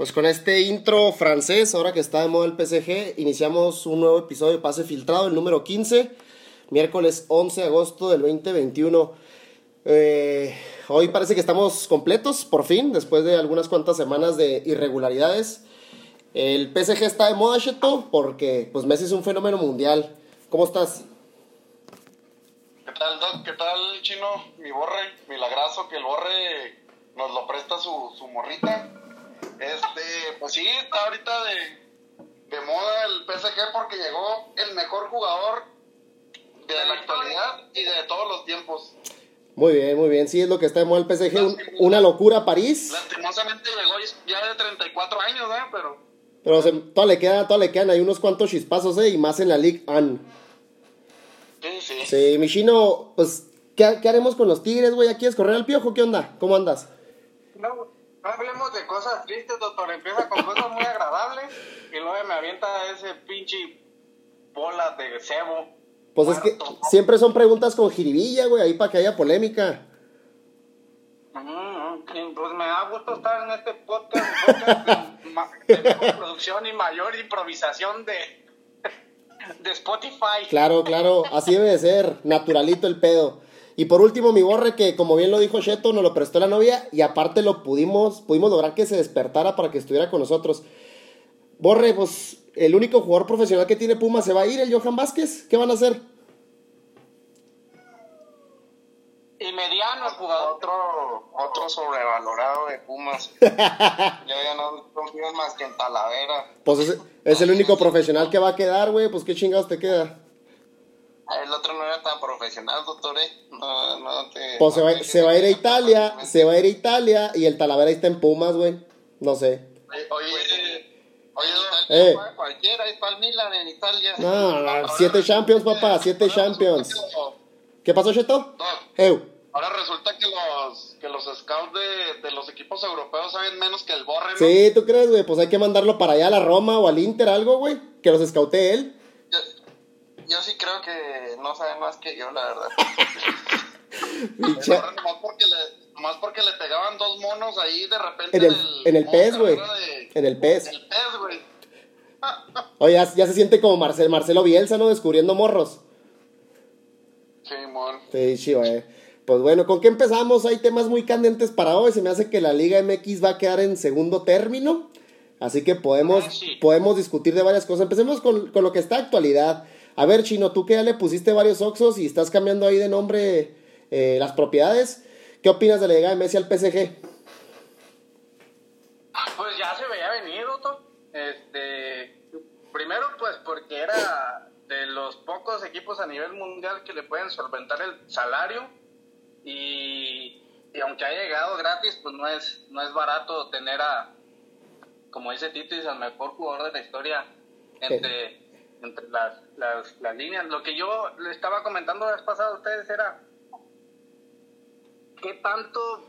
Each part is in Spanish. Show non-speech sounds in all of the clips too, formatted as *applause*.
Pues con este intro francés, ahora que está de moda el PSG, iniciamos un nuevo episodio de Pase Filtrado, el número 15, miércoles 11 de agosto del 2021. Eh, hoy parece que estamos completos, por fin, después de algunas cuantas semanas de irregularidades. El PSG está de moda, Cheto, porque pues Messi es un fenómeno mundial. ¿Cómo estás? ¿Qué tal, Doc? ¿Qué tal, Chino? Mi borre, milagrazo, que el borre nos lo presta su, su morrita. Este, pues sí, está ahorita de, de moda el PSG porque llegó el mejor jugador de la actualidad y de todos los tiempos. Muy bien, muy bien. Sí, es lo que está de moda el PSG. un- una locura París. Lastimosamente llegó ya de 34 años, ¿eh? Pero Pero se, todavía, le queda, todavía le quedan ahí unos cuantos chispazos, ¿eh? Y más en la Ligue 1. sí, sí. Sí, Michino, pues, ¿qué, qué haremos con los Tigres, güey? ¿Ya quieres correr al piojo? ¿Qué onda? ¿Cómo andas? No, no hablemos de cosas tristes, doctor. Empieza con cosas muy agradables y luego me avienta ese pinche bola de cebo. Pues es que siempre son preguntas con jiribilla, güey, ahí para que haya polémica. Mm, pues me da gusto estar en este podcast, podcast de, *laughs* de producción y mayor improvisación de, de Spotify. Claro, claro, así debe de ser, naturalito el pedo. Y por último, mi borre, que como bien lo dijo Sheto, nos lo prestó la novia y aparte lo pudimos, pudimos lograr que se despertara para que estuviera con nosotros. Borre, pues el único jugador profesional que tiene Puma se va a ir, el Johan Vázquez. ¿Qué van a hacer? Y mediano el jugador. Otro, otro sobrevalorado de Pumas. *laughs* Yo ya no confío más que en Talavera. Pues es, es el único profesional que va a quedar, güey, pues qué chingados te queda. El otro no era tan profesional, doctor, ¿eh? No, no te... Pues se va, se va a ir a Italia, se va a ir a Italia y el Talavera está en Pumas, güey. No sé. Oye, oye, oye, Eh. Italia, cualquiera, es para el Milan en Italia. No, no, siete Champions, papá, siete Champions. ¿Qué pasó, Cheto? No, ahora resulta que los, que los scouts de, de los equipos europeos saben menos que el Borre, ¿no? Sí, ¿tú crees, güey? Pues hay que mandarlo para allá a la Roma o al Inter, algo, güey. Que los escautee él. Yo, sí creo que no sabe más que yo, la verdad. *laughs* Borre nomás porque le, nomás porque le pegaban dos monos ahí de repente En el- en el pez, güey. En el pez. En el pez, güey. *laughs* Oye, ya, ya se siente como Marcel, Marcelo Bielsa, ¿no? Descubriendo morros. Sí, mon. Sí, sí, güey. Pues bueno, ¿con qué empezamos? Hay temas muy candentes para hoy. Se me hace que la Liga MX va a quedar en segundo término. Así que podemos, Ah, sí. podemos discutir de varias cosas. Empecemos con, con lo que está actualidad. A ver, Chino, tú que ya le pusiste varios Oxos y estás cambiando ahí de nombre eh, las propiedades. ¿Qué opinas de la llegada de Messi al PSG? Pues ya se veía venir, doctor. Este, primero, pues porque era de los pocos equipos a nivel mundial que le pueden solventar el salario y, y aunque haya llegado gratis, pues no es no es barato tener a, como dice Tito, al mejor jugador de la historia entre, entre las, las, las líneas. Lo que yo le estaba comentando la vez pasada a ustedes era qué tanto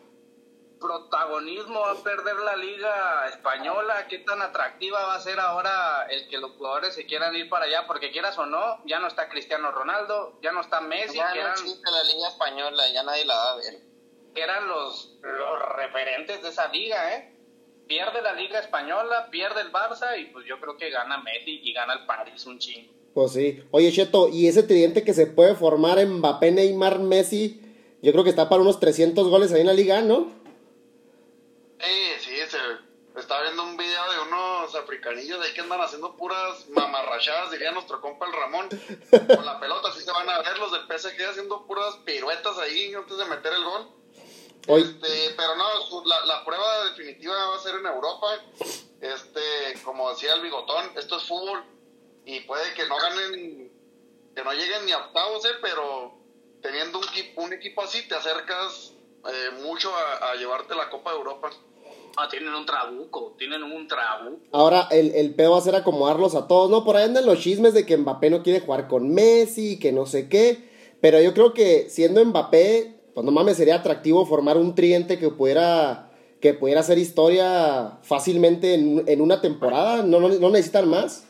protagonismo va a perder la liga española, qué tan atractiva va a ser ahora el que los jugadores se quieran ir para allá, porque quieras o no, ya no está Cristiano Ronaldo, ya no está Messi, Ya que no eran, existe la Liga Española, ya nadie la va a ver. que eran los, los referentes de esa liga, ¿eh? Pierde la liga española, pierde el Barça y pues yo creo que gana Messi y gana el París un chingo. Pues sí. Oye, Cheto, y ese tridente que se puede formar en Mbappé, Neymar, Messi, yo creo que está para unos 300 goles ahí en la liga, ¿no? Sí, sí, se, estaba viendo un video de unos africanillos de ahí que andan haciendo puras mamarrachadas, diría nuestro compa el Ramón. *laughs* Con la pelota, así se van a ver los del PSG haciendo puras piruetas ahí antes de meter el gol. Este, pero no, la, la prueba definitiva va a ser en Europa. Este, como decía el bigotón, esto es fútbol y puede que no ganen, que no lleguen ni a octavos, eh, pero teniendo un, un equipo así te acercas eh, mucho a, a llevarte la Copa de Europa. Ah, tienen un trabuco, tienen un trabuco. ahora el, el pedo va a ser acomodarlos a todos, ¿no? Por ahí andan los chismes de que Mbappé no quiere jugar con Messi, que no sé qué. Pero yo creo que siendo Mbappé, pues no mames, sería atractivo formar un tridente que pudiera, que pudiera hacer historia fácilmente en, en una temporada. No, no, no necesitan más.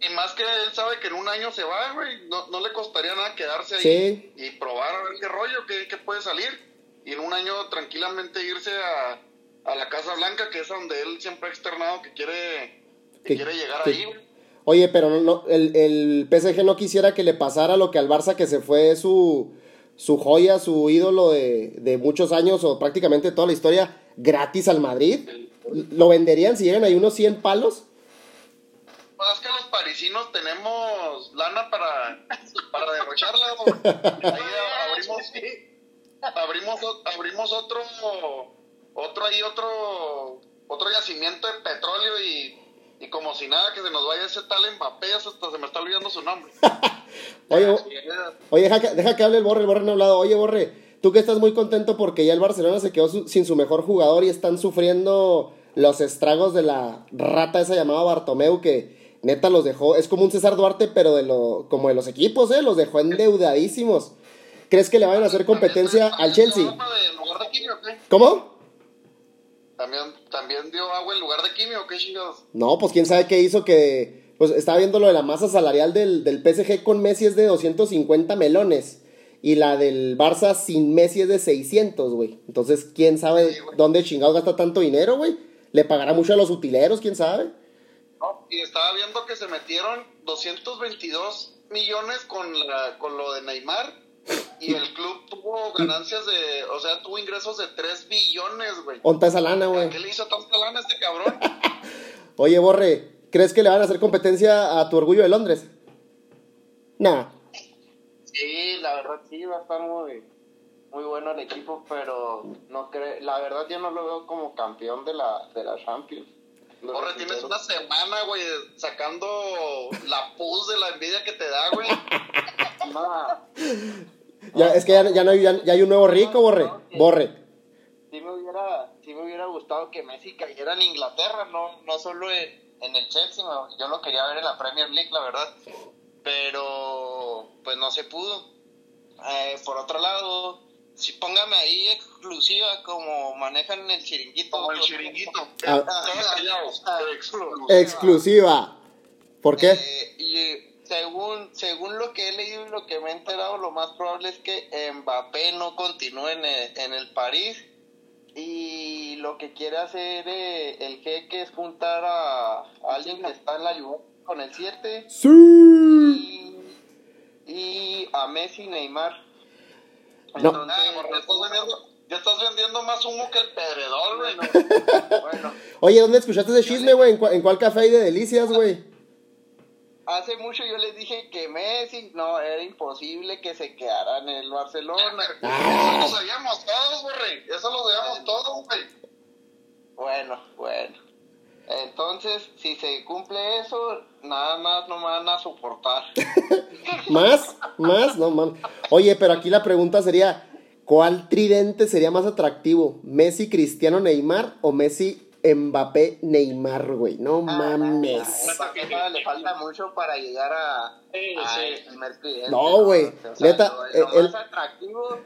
Y más que él sabe que en un año se va, güey, no, no le costaría nada quedarse ahí Sí. y probar a ver qué rollo, qué, qué puede salir. Y en un año tranquilamente irse a, a la Casa Blanca, que es donde él siempre ha externado que quiere, que Que- quiere llegar que- ahí, güey. Oye, pero no, no, el, el PSG no quisiera que le pasara lo que al Barça que se fue su, su joya, su ídolo de, de muchos años o prácticamente toda la historia gratis al Madrid. ¿Lo venderían si llegan ahí unos 100 palos? Pues es que los parisinos tenemos lana para, *laughs* para derrocharla. Ahí abrimos, abrimos, abrimos otro, otro ahí, otro, otro yacimiento de petróleo y, y como si nada que se nos vaya ese tal Mbappé, hasta se me está olvidando su nombre. *laughs* Oye, oye deja, que, deja que hable el Borre, el Borre no ha hablado. Oye, Borre, tú que estás muy contento porque ya el Barcelona se quedó su- sin su mejor jugador y están sufriendo los estragos de la rata esa llamada Bartomeu que neta los dejó, es como un César Duarte, pero de lo, como de los equipos, ¿eh? Los dejó endeudadísimos. ¿Crees que le vayan a hacer competencia al Chelsea? ¿También ¿También, ¿También dio agua en lugar de quimio o qué chingados? No, pues quién sabe qué hizo que... Pues estaba viendo lo de la masa salarial del, del PSG con Messi es de 250 melones. Y la del Barça sin Messi es de 600, güey. Entonces, quién sabe Sí, dónde chingados gasta tanto dinero, güey. Le pagará mucho a los utileros, quién sabe. No, y estaba viendo que se metieron 222 millones con, la, con lo de Neymar y el club tuvo ganancias de, o sea, tuvo ingresos de 3 billones, güey. Onta esa lana, ¿A güey. qué le hizo tanta lana a este cabrón? *laughs* Oye, Borre, ¿crees que le van a hacer competencia a tu orgullo de Londres? Nah. Sí, la verdad sí va a estar muy, muy bueno el equipo, pero no creo, la verdad yo no lo veo como campeón de la, de la Champions. No Borre, tienes una semana, güey, sacando la pus de la envidia que te da, güey. *laughs* *laughs* Ya, es que ya, ya no hay, ya, ya hay un nuevo rico, Borre. Borre. sí me hubiera, sí me hubiera gustado que Messi cayera en Inglaterra, no, no solo en, en el Chelsea, no, yo lo quería ver en la Premier League, la verdad, pero pues no se pudo. Eh, por otro lado, sí, póngame ahí exclusiva como manejan el chiringuito. Como el chiringuito. Ah. Exclusiva. Exclusiva. ¿Por qué? Eh, y eh, según, según lo que he leído y lo que me he enterado, lo más probable es que Mbappé no continúe en el, en el París. Y lo que quiere hacer eh, el jeque es juntar a, a alguien que está en la Juventus con el 7 Sí. y, y a Messi y Neymar. No. Entonces, estás vendiendo, ya estás vendiendo más humo que el pedredor, güey. bueno, Oye, ¿dónde escuchaste ese chisme, güey? ¿En, en cuál café hay de delicias, güey? Hace mucho yo les dije que Messi, no, era imposible que se quedara en el Barcelona. *laughs* Eso lo sabíamos todos, Borre. Eso lo sabíamos todos, güey. Bueno, bueno. Entonces, si se cumple eso, nada más no me van a soportar. *laughs* ¿Más? ¿Más? No, mames. Oye, pero aquí la pregunta sería, ¿cuál tridente sería más atractivo? ¿Messi, Cristiano, Neymar o Messi, Mbappé, Neymar, güey? No mames. Mbappé todavía le falta mucho para llegar a, Sí, a sí. el primer cliente. No, güey. O sea, Neta, lo, lo el- más atractivo,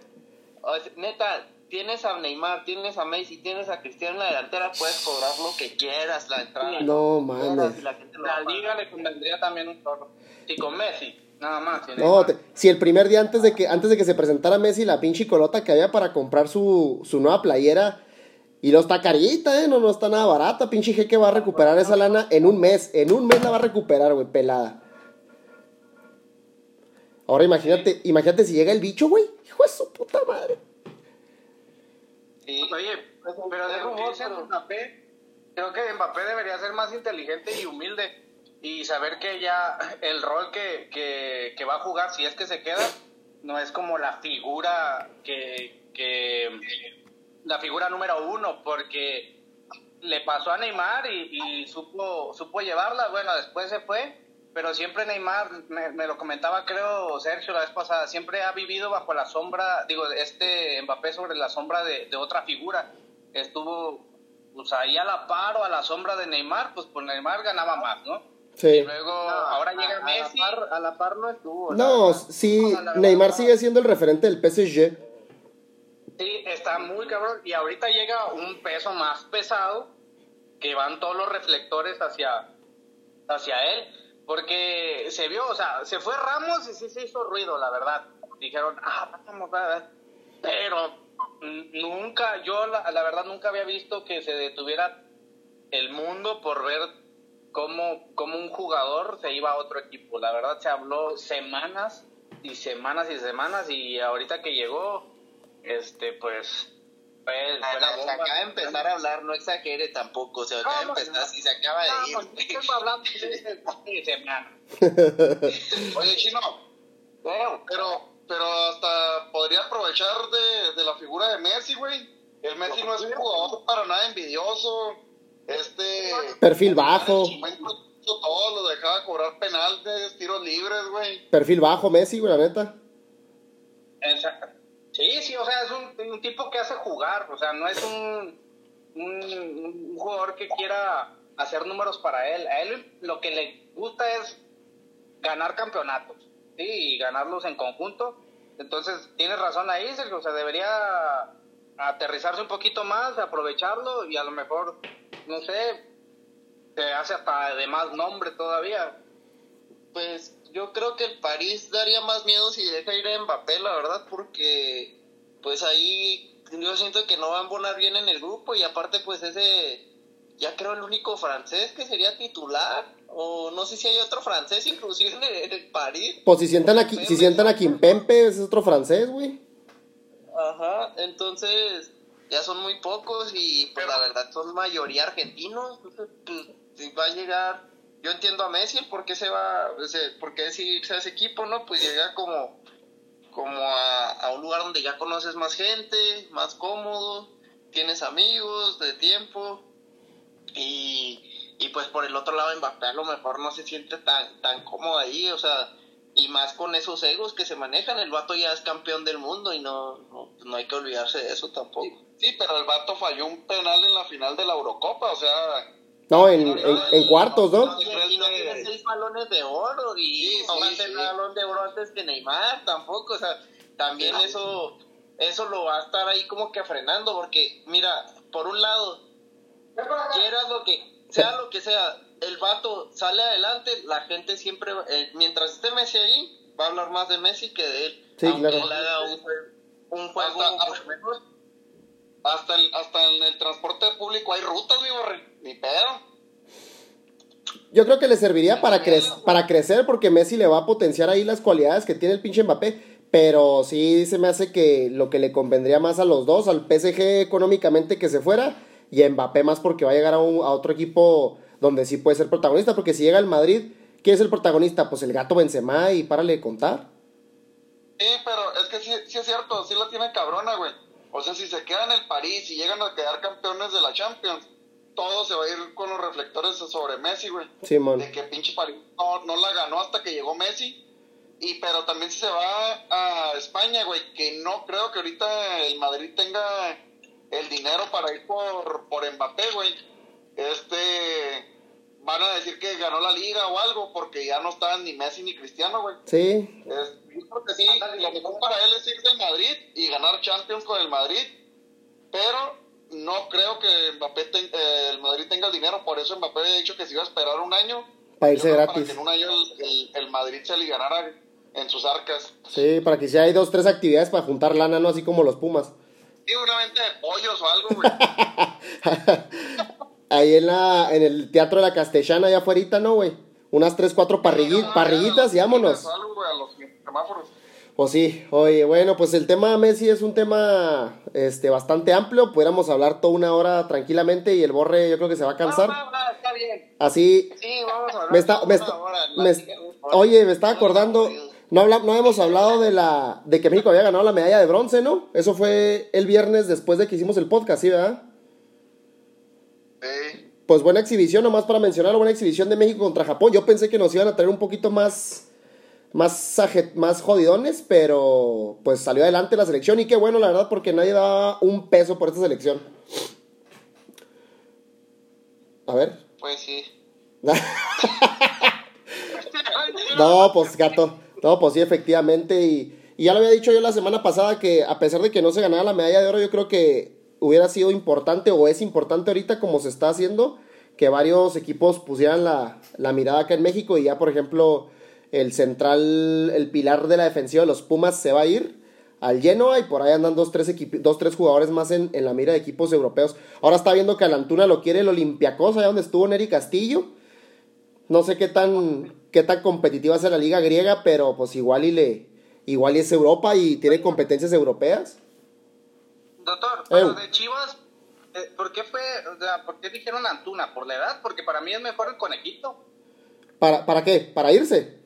o sea, neta, tienes a Neymar, tienes a Messi, tienes a Cristiano en la delantera, puedes cobrar lo que quieras, la entrada. No, mames. la La liga le convendría también un chorro. Y con Messi, nada más. tiene- No, te- si el primer día antes de que antes de que se presentara Messi, la pinche colota que había para comprar su, su nueva playera, y no está carita, ¿eh? No, no está nada barata. Pinche jeque va a recuperar esa lana en un mes. En un mes la va a recuperar, güey, pelada. Ahora imagínate, imagínate si llega el bicho, güey. Hijo de su puta madre. Sí. Oye, pero de Es lo que rumor, dice pero- Mbappé, creo que Mbappé debería ser más inteligente y humilde y saber que ya el rol que, que, que va a jugar, si es que se queda, no es como la figura que, que la figura número uno, porque le pasó a Neymar y, y supo, supo llevarla, bueno, después se fue, pero siempre Neymar, me, me lo comentaba creo Sergio la vez pasada, siempre ha vivido bajo la sombra, digo, este Mbappé sobre la sombra de, de otra figura, estuvo pues ahí a la par o a la sombra de Neymar, pues por Neymar ganaba más, ¿no? Y Sí. luego ahora llega a, Messi. A la, par, a la par no estuvo. No, sí, Neymar no. sigue siendo el referente del PSG. Sí, está muy cabrón. Y ahorita llega un peso más pesado que van todos los reflectores hacia, hacia él. Porque se vio, o sea, se fue Ramos y sí se hizo ruido, la verdad. Dijeron, ah, vamos, va, va. Pero nunca, yo la, la verdad nunca había visto que se detuviera el mundo por ver cómo, cómo un jugador se iba a otro equipo. La verdad se habló semanas y semanas y semanas y ahorita que llegó, este, pues... Bomba. Se acaba de empezar a hablar, no exagere tampoco, se acaba de empezar, si se acaba de ir. hablando. *laughs* *laughs* Oye, Chino, pero, pero hasta podría aprovechar de, de la figura de Messi, güey. El Messi no es un jugador para nada envidioso. Este. Perfil bajo. Todo lo dejaba cobrar penales, tiros libres, güey. Perfil bajo, Messi, güey, la neta. Sí, sí, o sea, es un, un, tipo que hace jugar, o sea, no es un, un, jugador que quiera hacer números para él. A él lo que le gusta es ganar campeonatos, ¿sí? Y ganarlos en conjunto. Entonces, tienes razón ahí, Sergio, o sea, debería aterrizarse un poquito más, aprovecharlo y a lo mejor no sé, te hace hasta de más nombre todavía. Pues yo creo que el París daría más miedo si deja ir a Mbappé, la verdad, porque pues ahí yo siento que no va a embonar bien en el grupo y aparte pues ese, ya creo el único francés que sería titular, o no sé si hay otro francés inclusive en el, París. Pues si sientan aquí, si sientan a Kimpempe, ese es otro francés, güey. Ajá, entonces ya son muy pocos y pues la verdad son mayoría argentinos. Entonces, pues, va a llegar, yo entiendo a Messi por qué se va, por qué si irse a ese equipo, ¿no? Pues llega como, como a, a un lugar donde ya conoces más gente, más cómodo, tienes amigos de tiempo y, y pues por el otro lado Mbappé a lo mejor no se siente tan, tan cómodo ahí, o sea, y más con esos egos que se manejan, el vato ya es campeón del mundo y no, no, no hay que olvidarse de eso tampoco. Sí, pero el vato falló un penal en la final de la Eurocopa, o sea... No, en, en, cuartos, ¿no? Y, no tiene seis balones de oro y no va a tener balón de oro antes que Neymar tampoco, o sea, también eso eso lo va a estar ahí como que frenando porque mira, por un lado, quieras lo que sea lo que sea, el vato sale adelante, la gente siempre, eh, mientras esté Messi ahí, va a hablar más de Messi que de él. Sí, aunque claro. él haga un, un juego hasta, mejor. Hasta, el, hasta en el transporte público hay rutas, mi borre, ni pedo. Yo creo que le serviría para, cre para crecer porque Messi le va a potenciar ahí las cualidades que tiene el pinche Mbappé. Pero sí se me hace que lo que le convendría más a los dos, al PSG económicamente que se fuera y a Mbappé más porque va a llegar a, un, a otro equipo donde sí puede ser protagonista, porque si llega al Madrid, ¿quién es el protagonista? Pues el gato Benzema y párale de contar. Sí, pero es que sí, sí es cierto, sí la tiene cabrona, güey. O sea, si se quedan en el París y llegan a quedar campeones de la Champions, todo se va a ir con los reflectores sobre Messi, güey. Sí, man. De que pinche París no, no la ganó hasta que llegó Messi. Y pero también si se va a España, güey, que no creo que ahorita el Madrid tenga el dinero para ir por, por Mbappé, güey. Este van a decir que ganó la liga o algo porque ya no estaban ni Messi ni Cristiano, güey. Sí. Es, yo creo que sí, lo mejor para él es irse al Madrid y ganar Champions con el Madrid, pero no creo que Mbappé eh, el Madrid tenga el dinero, por eso Mbappé ha dicho que se iba a esperar un año. Para irse gratis. Para que en un año el, el, Madrid se alivianara en sus arcas. Sí, para que si hay dos, tres actividades para juntar lana, ¿no? Así como los Pumas. Sí, una venta de pollos o algo, *laughs* güey. Ahí en, la, en el Teatro de la Castellana, allá afuera, ¿no, güey? Unas tres, cuatro parrillitas, parrillitas y vámonos. Pues sí, oye, bueno, pues el tema Messi es un tema este bastante amplio, pudiéramos hablar toda una hora tranquilamente y el borre yo creo que se va a cansar. No, no, está bien. Así. Sí, vamos a hablar me está, me está, me oye, me estaba acordando, no, habla, no hemos hablado de la de que México había ganado la medalla de bronce, ¿no? Eso fue el viernes después de que hicimos el podcast, ¿sí, verdad? Pues buena exhibición, nomás para mencionar, buena exhibición de México contra Japón. Yo pensé que nos iban a traer un poquito más, más, más jodidones, pero pues salió adelante la selección y qué bueno, la verdad, porque nadie daba un peso por esta selección. A ver. Pues sí. *laughs* no, pues gato. No, pues sí, efectivamente. Y, y ya lo había dicho yo la semana pasada que a pesar de que no se ganara la medalla de oro, yo creo que hubiera sido importante o es importante ahorita como se está haciendo que varios equipos pusieran la, la, mirada acá en México y ya por ejemplo el central, el pilar de la defensiva de los Pumas se va a ir al Genoa y por ahí andan dos, tres, dos, tres jugadores más en, en, la mira de equipos europeos. Ahora está viendo que al Antuna lo quiere el Olympiacos, allá donde estuvo Neri Castillo. No sé qué tan, qué tan competitiva es la liga griega, pero pues igual y le igual y es Europa y tiene competencias europeas. Doctor, pero de Chivas, eh, ¿por qué fue, o sea, por qué dijeron Antuna? ¿Por la edad? Porque para mí es mejor el conejito. ¿Para, para qué? ¿Para irse?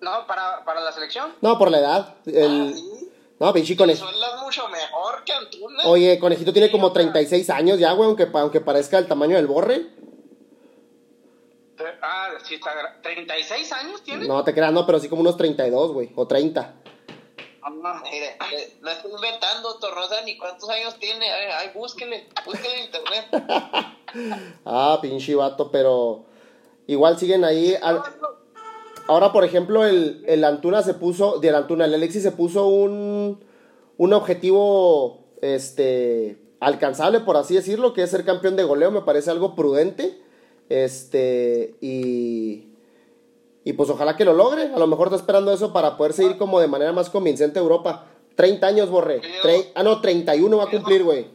No, para, para la selección. No, por la edad. El... Ah, no, pinche conejito. mucho mejor que Antuna. Oye, conejito tiene como 36 años ya, güey, aunque, aunque parezca el tamaño del borre. Ah, sí, está. ¿36 años tiene? No, te creas, no, pero sí como unos 32, güey, o 30. Ah, mire, no estoy inventando, Torrosa, ni cuántos años tiene. Ay, búsquenle, búsquenle en internet. *laughs* ah, pinche vato, pero igual siguen ahí. Ahora, por ejemplo, el, el Antuna se puso, del Antuna, el Alexis se puso un, un objetivo este, alcanzable, por así decirlo, que es ser campeón de goleo, me parece algo prudente. Este, y, y pues ojalá que lo logre. A lo mejor está esperando eso para poder seguir como de manera más convincente a Europa. 30 años, Borre. ah, no, 31 va a cumplir, güey.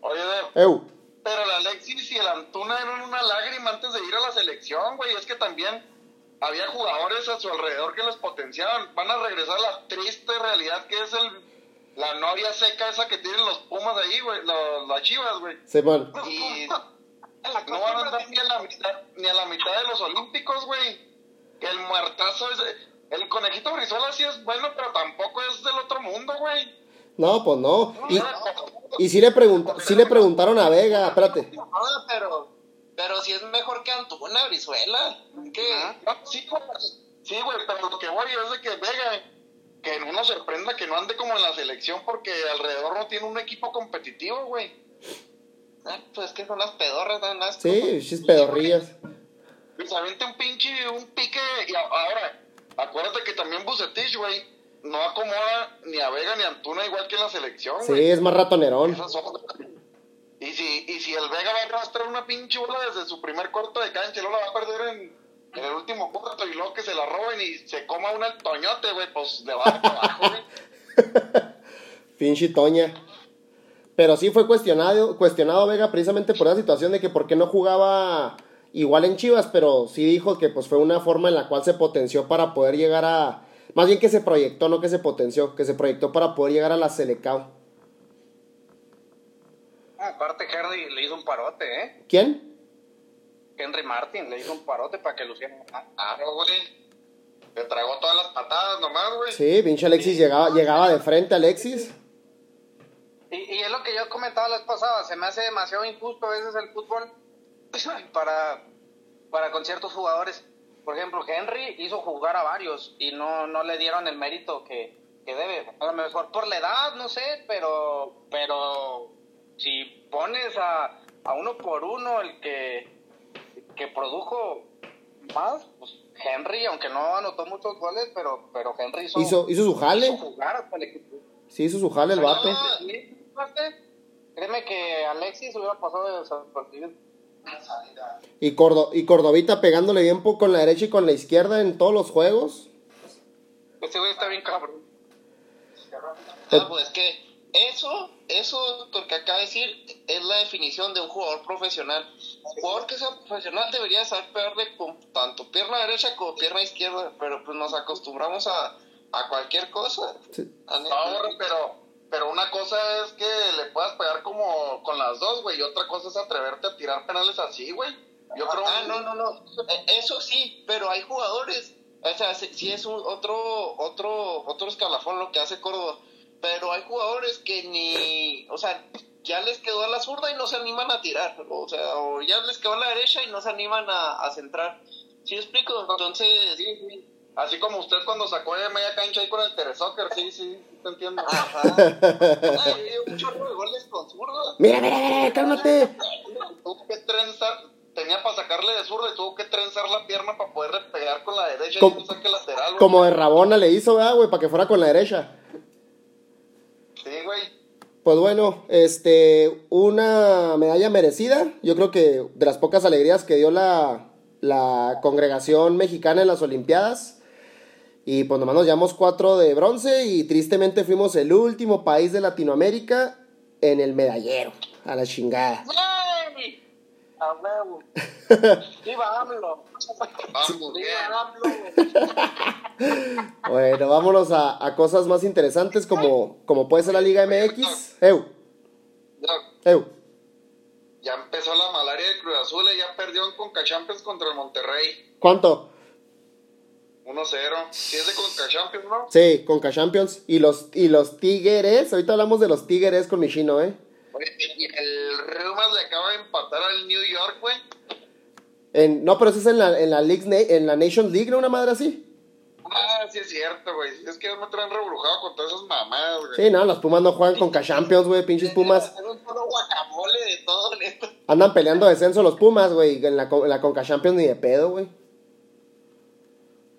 Oye, Pero el Alexis y el Antuna eran una lágrima antes de ir a la selección, güey. Es que también había jugadores a su alrededor que los potenciaban. Van a regresar a la triste realidad que es el, la novia seca esa que tienen los Pumas ahí, güey. Las chivas, güey. Sí, bueno. Y *laughs* no van a andar ni a la mitad, ni a la mitad de los olímpicos, güey. Que el muertazo es... El conejito Brizuela sí es bueno, pero tampoco es del otro mundo, güey. No, pues no. Y, y sí, le pregunta, sí le preguntaron a Vega, espérate. pero, pero si es mejor que Antuna, Brizuela. ¿Qué? sí, sí, güey, pero lo que voy es de que Vega, que no nos sorprenda que no ande como en la selección porque alrededor no tiene un equipo competitivo, güey. Ah, pues que son las pedorras, nada más. Sí, es pedorrillas. Pues aviente un pinche, un pique. Y ahora, acuérdate que también Bucetich, güey, no acomoda ni a Vega ni a Antuna igual que en la selección, Sí, es más ratonerón. Y si, y si el Vega va a arrastrar una pinche bola desde su primer cuarto de cancha, luego la va a perder en, en el último cuarto y luego que se la roben y se coma una toñote, güey, pues le va a dar abajo, güey. *laughs* pinche toña. Pero sí fue cuestionado, cuestionado Vega precisamente por la situación de que por qué no jugaba igual en Chivas, pero sí dijo que pues fue una forma en la cual se potenció para poder llegar a... Más bien que se proyectó, no que se potenció, que se proyectó para poder llegar a la Selecao. Ah, aparte Henry le hizo un parote, ¿eh? ¿Quién? Henry Martin le hizo un parote para que luciera. Ah, no, güey. Le tragó todas las patadas nomás, güey. Sí, pinche Alexis llegaba, llegaba de frente, Alexis. Y, y, es lo que yo comentaba la vez pasada, se me hace demasiado injusto a veces el fútbol *clears throat* para, para con ciertos jugadores. Por ejemplo, Henry hizo jugar a varios y no, no le dieron el mérito que, que debe. A lo mejor por la edad, no sé, pero, pero si pones a, a uno por uno el que, que produjo más, pues Henry, aunque no anotó muchos goles, pero, pero Henry hizo, hizo, hizo su jale. Hizo jugar hasta el equipo. Sí, hizo su jale el vato. Créeme que Alexis hubiera pasado de partido. Y, Cordo y Cordovita pegándole bien con la derecha y con la izquierda en todos los juegos. Ese güey está bien cabrón. Ah, pues que eso, eso, lo que acaba de decir, es la definición de un jugador profesional. Un jugador que sea profesional debería saber pegarle con tanto pierna derecha como pierna izquierda, pero pues nos acostumbramos a, a cualquier cosa. No, pero pero una cosa es que le puedas pegar como con las dos, güey, y otra cosa es atreverte a tirar penales así, güey. Yo creo Ah, no, no, no. E, eso sí, pero hay jugadores, o sea, si es un otro otro otro escalafón lo que hace Córdoba, pero hay jugadores que ni, o sea, ya les quedó a la zurda y no se animan a tirar, o sea, o ya les quedó a la derecha y no se animan a, a centrar. ¿Sí explico? Entonces, sí, sí. Así como usted cuando sacó de media cancha ahí con el Teresoccer, sí, sí, te entiendo. Ajá. Ay, un chorro de goles con zurdo. Mira, mira, mira, cálmate. Tuvo que trenzar, tenía para sacarle de zurdo y tuvo que trenzar la pierna para poderle pegar con la derecha como, y un saque lateral. Güey. Como de Rabona le hizo, ¿verdad, güey? Para que fuera con la derecha. Sí, güey. Pues bueno, este, una medalla merecida. Yo creo que de las pocas alegrías que dio la, la congregación mexicana en las Olimpiadas. Y pues nomás nos llevamos cuatro de bronce y tristemente fuimos el último país de Latinoamérica en el medallero. A la chingada. ¡Yay! A huevo. *laughs* ¡Viva AMLO! Vamos, ¡Viva AMLO! *laughs* Bueno, vámonos a, a cosas más interesantes como, como puede ser la Liga MX. Eu, Ya, eu. ya empezó la malaria de Cruz Azul y ya perdió en Conca Champions contra el Monterrey. ¿Cuánto? 1-0. Si es de Conca Champions, ¿no? Sí, con Champions. Y los, y los Tigres, ahorita hablamos de los Tigres con Michino, ¿eh? Oye, y el Rumas le acaba de empatar al New York, güey. En, no, pero eso es en la, en la, Leagues Na- en la Nations League, ¿no? Una madre así. Ah, sí es cierto, güey. Es que me traen rebrujado con todas esas mamadas, güey. Sí, no, los Pumas no juegan con Champions, güey, pinches Pumas. Es un guacamole de todo, neta. Andan peleando descenso los Pumas, güey, en la, en la Conca Champions ni de pedo, güey.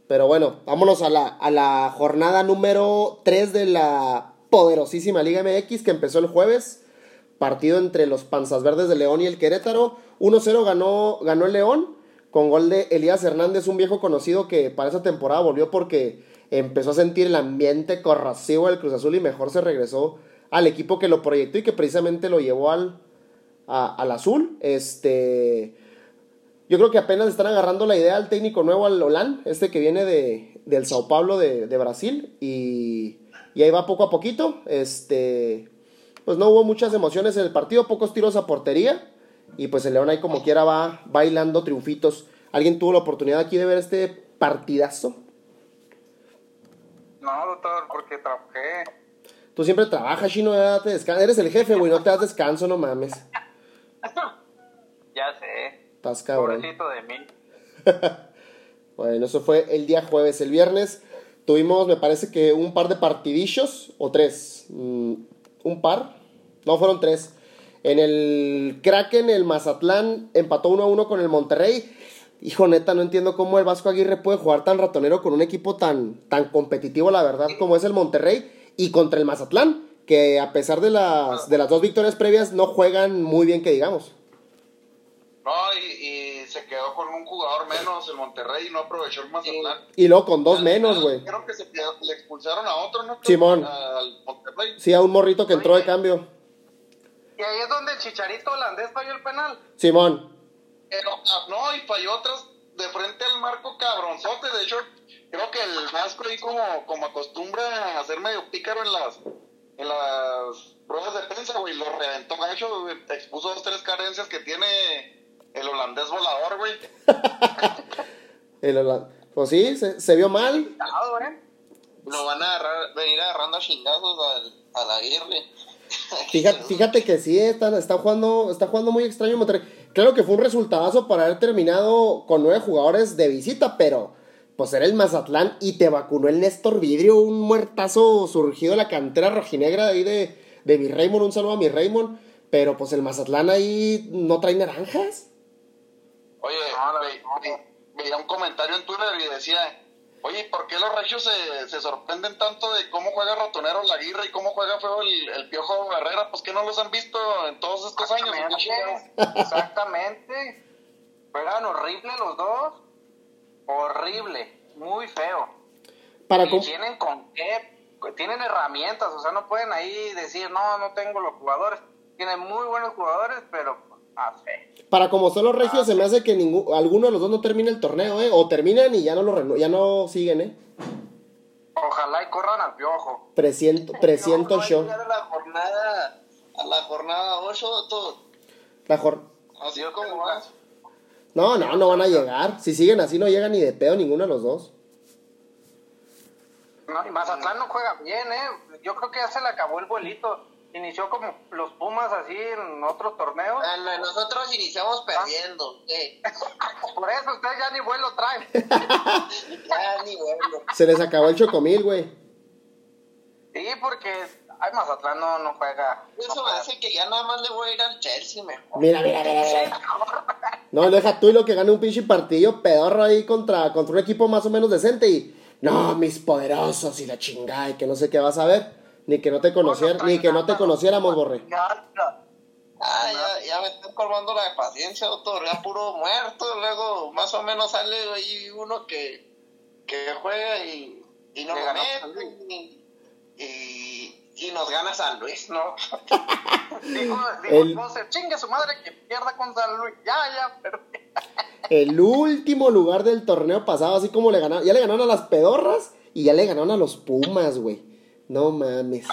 Pero bueno, vámonos a la, a la jornada número 3 de la poderosísima Liga MX que empezó el jueves. Partido entre los Panzas Verdes de León y el Querétaro. 1-0 ganó, ganó el León con gol de Elías Hernández, un viejo conocido que para esa temporada volvió porque empezó a sentir el ambiente corrosivo del Cruz Azul y mejor se regresó al equipo que lo proyectó y que precisamente lo llevó al, al azul. Este. Yo creo que apenas están agarrando la idea al técnico nuevo, al Holán, este que viene de, del Sao Paulo de, de Brasil. Y, y ahí va poco a poquito. Este. Pues no hubo muchas emociones en el partido, pocos tiros a portería. Y pues el León ahí como quiera va bailando triunfitos. ¿Alguien tuvo la oportunidad aquí de ver este partidazo? No, doctor, porque trabajé. Tú siempre trabajas, Chino, te descansas. Eres el jefe, güey, no te das descanso, no mames. *laughs* Ya sé. Estás cabrón. Pobrecito de mí. *laughs* Bueno, eso fue el día jueves. El viernes tuvimos, me parece que un par de partidillos, o tres. Mm, un par. No, fueron tres. En el Kraken, el Mazatlán empató 1 a 1 con el Monterrey. Hijo, neta, no entiendo cómo el Vasco Aguirre puede jugar tan ratonero con un equipo tan, tan competitivo, la verdad, como es el Monterrey. Y contra el Mazatlán, que a pesar de las, de las dos victorias previas, no juegan muy bien, que digamos. Y, y se quedó con un jugador menos el Monterrey y no aprovechó el Mazatlán. Y luego con dos menos, güey. Creo que se quedó- le expulsaron a otro, ¿no? Simón. Al Monterrey. Sí, a un morrito que entró de cambio. Y ahí es donde el chicharito holandés falló el penal. Simón. Pero, ah, no, y falló otras de frente al marco cabronzote. De hecho, creo que el Vasco ahí como, como acostumbra a ser medio pícaro en las en las pruebas de prensa, güey, lo reventó gacho, expuso dos, tres carencias que tiene el holandés volador, güey. *laughs* El Pues sí, se, se vio mal. ¿eh? Lo van a agarrar, venir agarrando a chingazos al, a la Aguirre. *laughs* Fíjate, fíjate que sí, está, está, jugando, está jugando muy extraño Monterrey. Claro que fue un resultadazo para haber terminado con nueve jugadores de visita, pero pues era el Mazatlán y te vacunó el Néstor Vidrio, un muertazo surgido de la cantera rojinegra de ahí de, de mi Raymond. Un saludo a mi Raymond. Pero pues el Mazatlán ahí no trae naranjas. Oye, No, la- ve- ve- veía un comentario en Twitter y decía, oye, ¿por qué los regios se, se sorprenden tanto de cómo juega Ratonero la Aguirre y cómo juega feo el, el Piojo Herrera? Pues que no los han visto en todos estos años. Exactamente. Juegan horrible los dos. Horrible. Muy feo. Para y tienen con qué. Tienen herramientas. O sea, no pueden ahí decir, no, no tengo los jugadores. Tienen muy buenos jugadores, pero Para como son los regios, se me hace que ningún, alguno de los dos no termine el torneo, ¿eh? O terminan y ya no lo reno- ya no siguen, ¿eh? Ojalá y corran al piojo. Presiento, presiento No, no, a llegar a la jornada, a la jornada 8, todo. La jor- Así como va. No, no, no van a llegar. Si siguen así, no llegan ni de pedo ninguno de los dos. No, y Mazatlán no juega bien, ¿eh? Yo creo que ya se le acabó el vuelito. Inició como los Pumas así en otros torneos. Bueno, nosotros iniciamos perdiendo. ¿qué? *laughs* Por eso ustedes ya ni vuelo traen. *laughs* Ya ni bueno. Se les acabó el chocomil, güey. Sí, porque ay, Mazatlán no, no juega. Eso no me juega. hace que ya nada más le voy a ir al Chelsea mejor. Mira, mira, mira, mira. *laughs* No, deja tú y lo que gane un pinche partido pedorro ahí contra, contra un equipo más o menos decente y. No, mis poderosos y la chingada y que no sé qué vas a ver. Ni que no te conociera, ni que no te conociéramos, borre. Nada. Ah, ya, ya me estoy colmando la paciencia, doctor. Ya puro muerto. Luego, más o menos sale ahí uno que, que juega y Y no Le lo meten, y, y, y nos gana San Luis, ¿no? *laughs* Dijo, dijo El- Moser, chingue su madre que pierda con San Luis. Ya, ya, pero. *laughs* El último lugar del torneo pasado, así como le ganaron. Ya le ganaron a las pedorras y ya le ganaron a los Pumas, güey. No mames.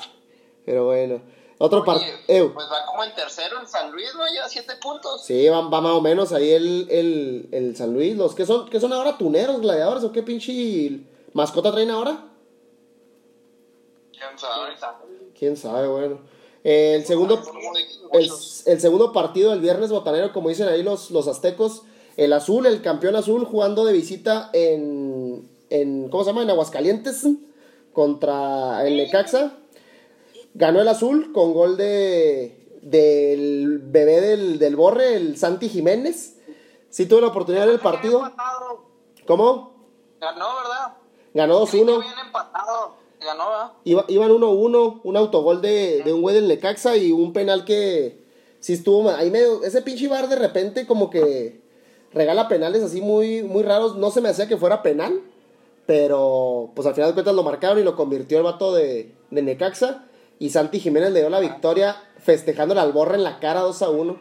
Pero bueno. Otro partido. Pues va como en tercero en San Luis, ¿no? Ya siete puntos. Sí, va, va más o menos ahí el, el, el San Luis. Los que son, que son ahora tuneros, gladiadores, o qué pinche mascota traen ahora. ¿Quién sabe? Quién sabe, bueno. Eh, el segundo, el, el segundo partido del viernes botanero, como dicen ahí los, los aztecos, el azul, el campeón azul, jugando de visita en, en ¿cómo se llama? En Aguascalientes, contra el Necaxa. Ganó el azul con gol de del bebé del, del Borre, el Santi Jiménez. Sí tuve la oportunidad de ver el partido. ¿Cómo? Ganó, ¿verdad? Ganó Grito 2-1. bien empatado. Ganó, ¿verdad? Iba- iban 1-1, un autogol de, de un güey del Necaxa y un penal que sí estuvo ahí medio. Ese pinche bar de repente como que regala penales así muy, muy raros. No se me hacía que fuera penal, pero pues al final de cuentas lo marcaron y lo convirtió el vato de, de Necaxa. Y Santi Jiménez le dio la victoria festejándole al borre en la cara 2 a 1.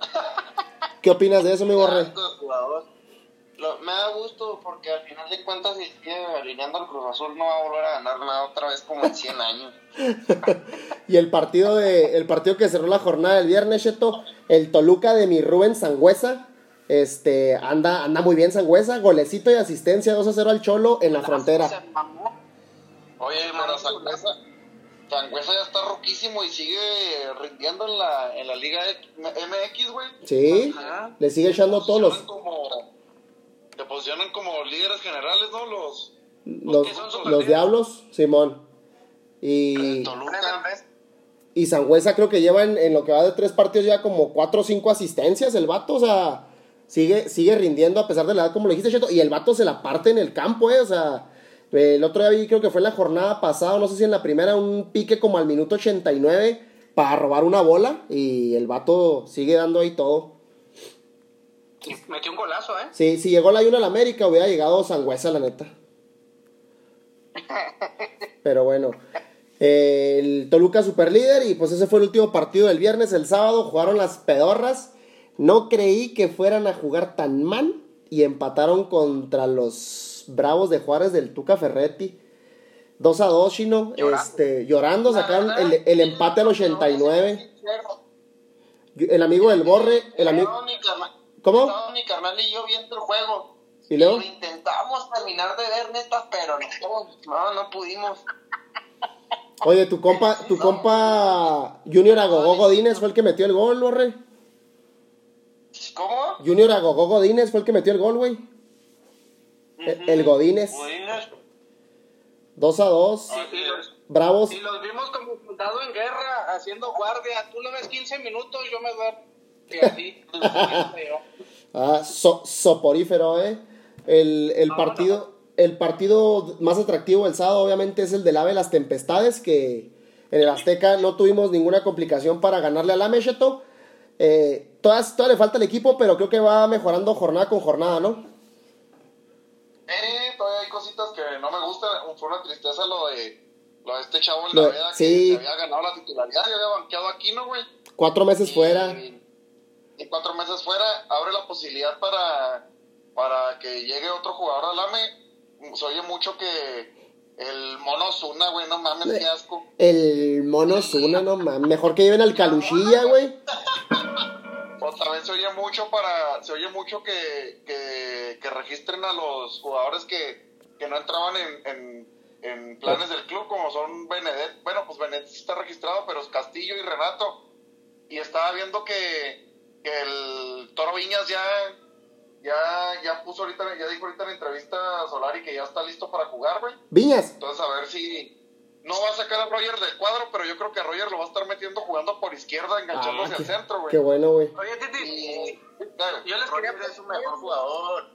*laughs* ¿Qué opinas de eso, mi borre? Lo- me da gusto porque al final de cuentas, si sigue alineando al Cruz Azul, no va a volver a ganar nada otra vez como en 100 años. *laughs* Y el partido de el partido que cerró la jornada del viernes, Cheto, el Toluca de mi Rubén Sangüesa. Este, anda, anda muy bien Sangüesa, golecito y asistencia 2 a 0 al Cholo en la frontera. Oye, pero Sangüesa, Sangüesa ya está roquísimo y sigue rindiendo en la, en la Liga MX, güey. Sí, Ajá. le sigue echando todos los, Posicionan como, te posicionan como líderes generales, ¿no? Los los, los diablos, Simón. Y, Toluca. y Sangüesa creo que lleva en, en lo que va de tres partidos ya como cuatro o cinco asistencias el vato, o sea, sigue, sigue rindiendo a pesar de la edad, como lo dijiste, Cheto, y el vato se la parte en el campo, eh, o sea, el otro día vi, creo que fue en la jornada pasada, no sé si en la primera, un pique como al minuto 89 para robar una bola, y el vato sigue dando ahí todo. Y metió un golazo, ¿eh? Sí, si llegó la 1 al América, hubiera llegado Sangüesa, la neta. *laughs* Pero bueno. eh, el Toluca super líder y pues ese fue el último partido del viernes. El sábado jugaron las pedorras. No creí que fueran a jugar tan mal y empataron contra los Bravos de Juárez del Tuca Ferretti. 2 a 2, Chino. Llorando. Este, llorando, sacaron el, el empate al 89. El amigo del Borre, el amigo... ¿Cómo? Estaba mi carnal y yo viendo el juego. ¿Y luego? lo intentamos terminar de ver, neta, pero no, no, no pudimos. Oye, tu compa, tu compa Junior Agogó Godínez fue el que metió el gol, Borre. ¿Cómo? Junior Agogó Godínez fue el que metió el gol, güey. El, el Godínez. Godínez. 2 a 2. Y los, Bravos. y los vimos como soldado en guerra, haciendo guardia. Tú lo ves 15 minutos, yo me duermo. Y así. *laughs* Ah, so- soporífero, eh. El, el partido, el partido más atractivo del sábado, obviamente, es el del AVE Las Tempestades, que en el Azteca no tuvimos ninguna complicación para ganarle al AME, Cheto. Eh, todas, le falta el equipo, pero creo que va mejorando jornada con jornada, ¿no? Eh, todavía hay cositas que no me gustan. Fue una tristeza lo de, lo de este chavo en la de- veda sí. que había ganado la titularidad y había banqueado aquí, ¿no, güey? Cuatro meses fuera. Y, y cuatro meses fuera, abre la posibilidad para, para que llegue otro jugador al AME. Se oye mucho que el mono Zuna, güey, no mames, qué asco. El mono Zuna, no mames. Mejor que lleven al Caluchilla, güey. O también se oye mucho para, se oye mucho que, que, que registren a los jugadores que, que no entraban en, en, en planes del club, como son Benedet, bueno, pues Benedet está registrado, pero es Castillo y Renato. Y estaba viendo que, que el Toro Viñas ya, ya, ya puso ahorita, ya dijo ahorita en la entrevista a Solari que ya está listo para jugar, güey. Viñas. Entonces a ver si no va a sacar a Roger del cuadro, pero yo creo que a Roger lo va a estar metiendo jugando por izquierda, enganchándose Ah, al qué, centro, güey. qué bueno, güey. Oye, Titi, Y, dale. yo les quería Roger es un mejor jugador.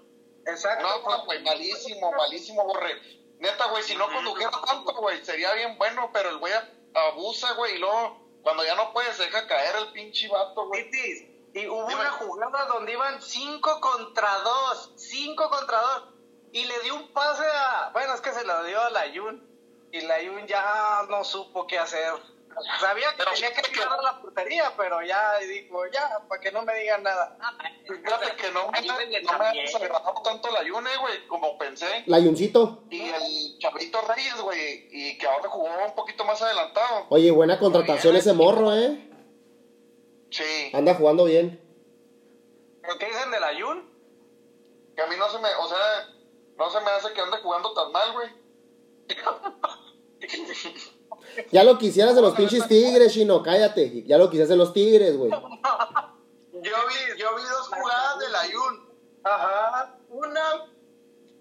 Exacto. No, pues, güey, malísimo, malísimo, borre. Neta, güey, si no condujera tanto, güey, sería bien bueno, pero el güey abusa, güey, y luego, cuando ya no puede, se deja caer el pinche vato, güey. Titis, y hubo Dime. una jugada donde iban 5 contra 2. 5 contra 2. y le dio un pase a. Bueno, es que se lo dio a la Yun. Y la Yun ya no supo qué hacer. Sabía que tenía que tirar la portería, pero ya dijo, ya, para que no me digan nada. Fíjate que no, me- no me ha desagradado tanto la Yune, güey, como pensé. La Yuncito. Y el Chavito Reyes, güey, y que ahora jugó un poquito más adelantado. Oye, buena contratación ese morro, ¿eh? Sí, Anda jugando bien. ¿Pero qué dicen de la Yun? que a mí no se me, o sea, no se me hace que ande jugando tan mal, güey. Ya lo quisieras de los pinches tigres, chino, cállate. Ya lo quisieras de los tigres, güey. Yo vi, yo vi dos jugadas del Ayun. Ajá. Una,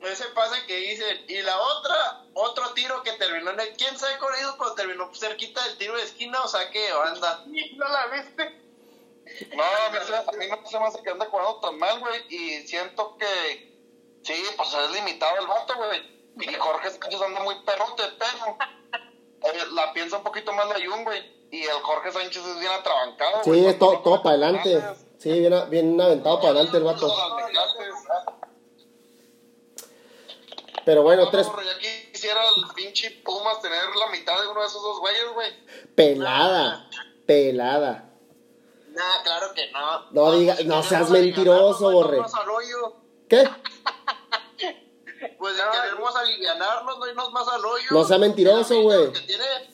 ese pase que hice, y la otra, otro tiro que terminó en el. ¿Quién sabe con? Pero terminó cerquita del tiro de esquina o saque de banda. ¿No la viste? No, a mí, se- a mí no se me hace que ande jugando tan mal, güey, y siento que, sí, pues es limitado el vato, güey. Y Jorge Sánchez anda muy perrote, pero eh, la piensa un poquito más la Jun, güey. Y el Jorge Sánchez es bien atrabancado, güey. Sí, es todo, todo no para adelante. Sí, bien, bien aventado para adelante el vato. ah. Pero bueno, No, tres no, ya quisiera el pinche Pumas tener la mitad de uno de esos dos güeyes, güey. pelada. Pelada. Nah, claro que no. No diga- no seas mentiroso, Borre. No. ¿Qué? Pues si queremos alivianarnos, no irnos más al hoyo. No sea mentiroso, güey. porque tiene-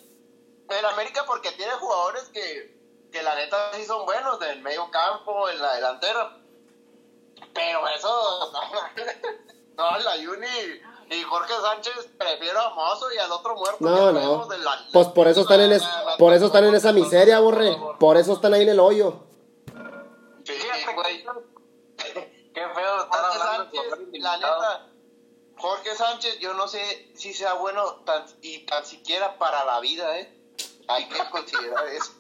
El América porque tiene jugadores que, que la neta sí son buenos del medio campo, en la delantera. Pero eso, no, *laughs* no la Juni y Jorge Sánchez prefiero a Mozo y al otro muerto. No, que no. traemos de la- Pues por eso están en es- por eso están en esa miseria, borre. Por eso están ahí en el hoyo. Sí, güey. *laughs* Qué feo estar Jorge hablando Sánchez, la neta, Jorge Sánchez, yo no sé si sea bueno tan, y tan siquiera para la vida, ¿eh? Hay que considerar *laughs* eso.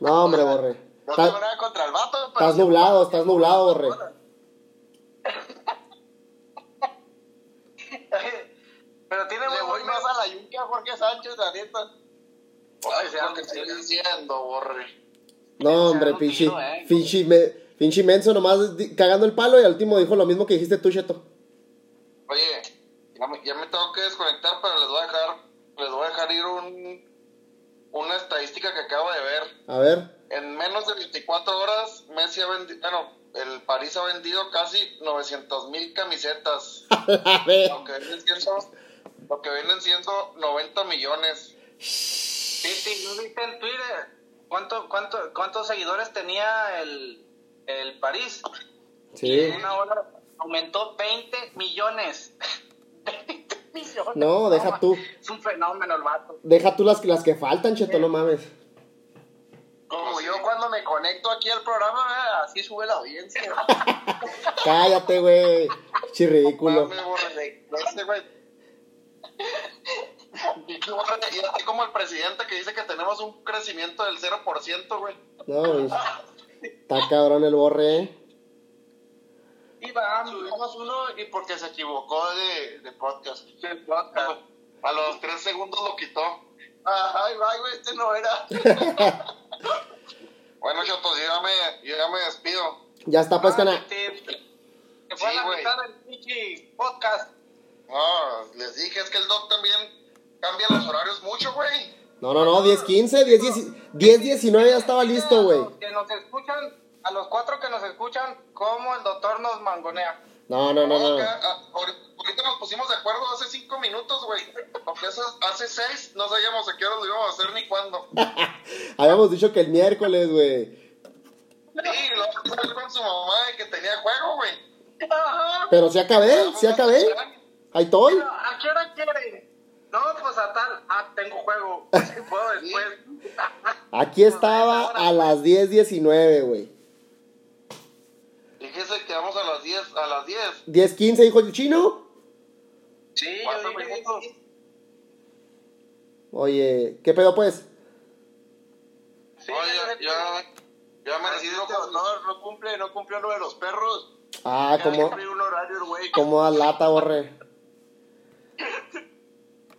No, hombre, borre. No Estás- tengo nada contra el vato, pero... Estás nublado, estás nublado, borre. *laughs* Pero tiene Le muy voy más a la yunque a Jorge Sánchez, la neta. Ay, sea lo que estoy diciendo, borre. No, hombre, pinche, eh. pinche, me- pinche menso nomás cagando el palo y al último dijo lo mismo que dijiste tú, Cheto. Oye, ya me, ya me tengo que desconectar, pero les voy a dejar, les voy a dejar ir un, una estadística que acabo de ver. A ver. En menos de 24 horas, Messi ha vendido, bueno, el París ha vendido casi 900 mil camisetas. *laughs* A ver. Lo que vienen siendo, lo que vienen siendo 90 millones. Titi, ¿no viste en Twitter? ¿Cuánto, cuánto, ¿Cuántos seguidores tenía el, el París? Sí. En una hora aumentó 20 millones. *laughs* 20 millones. No, deja ma- tú. Es un fenómeno el vato. Deja tú las, las que faltan, Cheto, no mames. Como yo cuando me conecto aquí al programa, eh, así sube la audiencia. *laughs* Cállate, güey. Chi ridículo. Mame, borre, de- ese güey. Y tú, borre, y así como el presidente que dice que tenemos un crecimiento del 0%, güey. No, güey. Está cabrón el borre, ¿eh? Y vamos. Subimos uno y porque se equivocó de, de podcast. el podcast. A los 3 segundos lo quitó. Ajá, y va, güey, este no era. *laughs* Bueno, Chotos, yo ya me, yo ya me despido. Ya está, pues, cana. Que fue Sí, la güey. mitad del podcast. No, les dije, es que el Doc también cambia los horarios mucho, güey. No, no, no, 10, 15, 10, 10, 10, 19 ya estaba listo, güey. A los que nos escuchan, a los cuatro que nos escuchan, como el doctor nos mangonea. No, no, no, No, que, ah, ahorita nos pusimos de acuerdo hace 5 minutos, güey. Porque hace, hace 6 no sabíamos a qué hora lo íbamos a hacer ni cuándo. *laughs* Habíamos dicho que el miércoles, güey. Sí, lo hablé con su mamá de que tenía juego, güey. Pero sí acabé, sí acabé. Ahí estoy. Pero, ¿A qué hora quieren? No, pues a tal. Ah, tengo juego. Si *laughs* puedo después. Aquí estaba *laughs* a las 10, 19, güey. Que vamos a las 10, a las 10. 10, 15, dijo el chino. Sí, ¿Cuántos yo dije? Oye, ¿qué pedo, pues? Sí, Oye, yo- ya, ya me Así decido no, no, no cumple, no cumplió lo de los perros. Ah, Ya como, a lata, borre.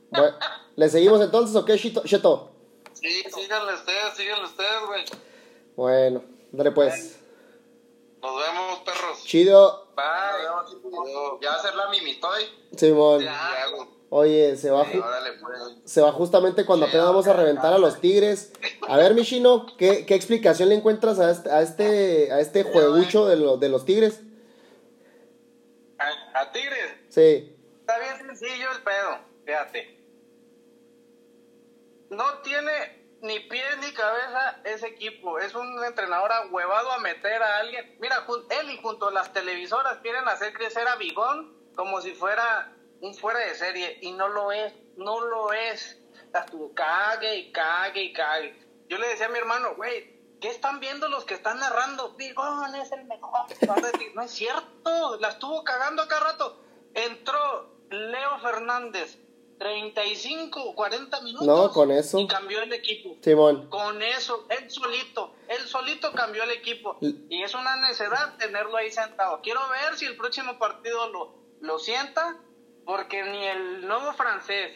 Bueno, ¿Le seguimos entonces o qué? Cheto? Sí, síganle ustedes, síganle ustedes, güey. Bueno, dale pues. Nos vemos, perros. Chido. Bye. Ya va a ser la mimitoy. Simón. Ya. Oye, se va, Sí, órale, pues. se va justamente cuando apenas vamos a reventar a los Tigres. A ver, Michino, ¿qué, qué explicación le encuentras a este, a este, a este juegucho de, lo- de los Tigres? A, a Tigres, Sí. está bien sencillo el pedo, fíjate. No tiene ni pies ni cabeza ese equipo. Es un entrenador ahuevado a meter a alguien. Mira, él y junto a las televisoras quieren hacer crecer a Bigón como si fuera un fuera de serie. Y no lo es, no lo es. Estuvo cague y cague y cague. Yo le decía a mi hermano, güey, ¿qué están viendo los que están narrando? Bigón es el mejor. No es cierto, la estuvo cagando acá rato. Entró Leo Fernández, 35, 40 minutos. No, con eso. Y cambió el equipo. Simón. Con eso, él solito, él solito cambió el equipo. Y- es una necesidad tenerlo ahí sentado. Quiero ver si el próximo partido lo, lo sienta, porque ni el nuevo francés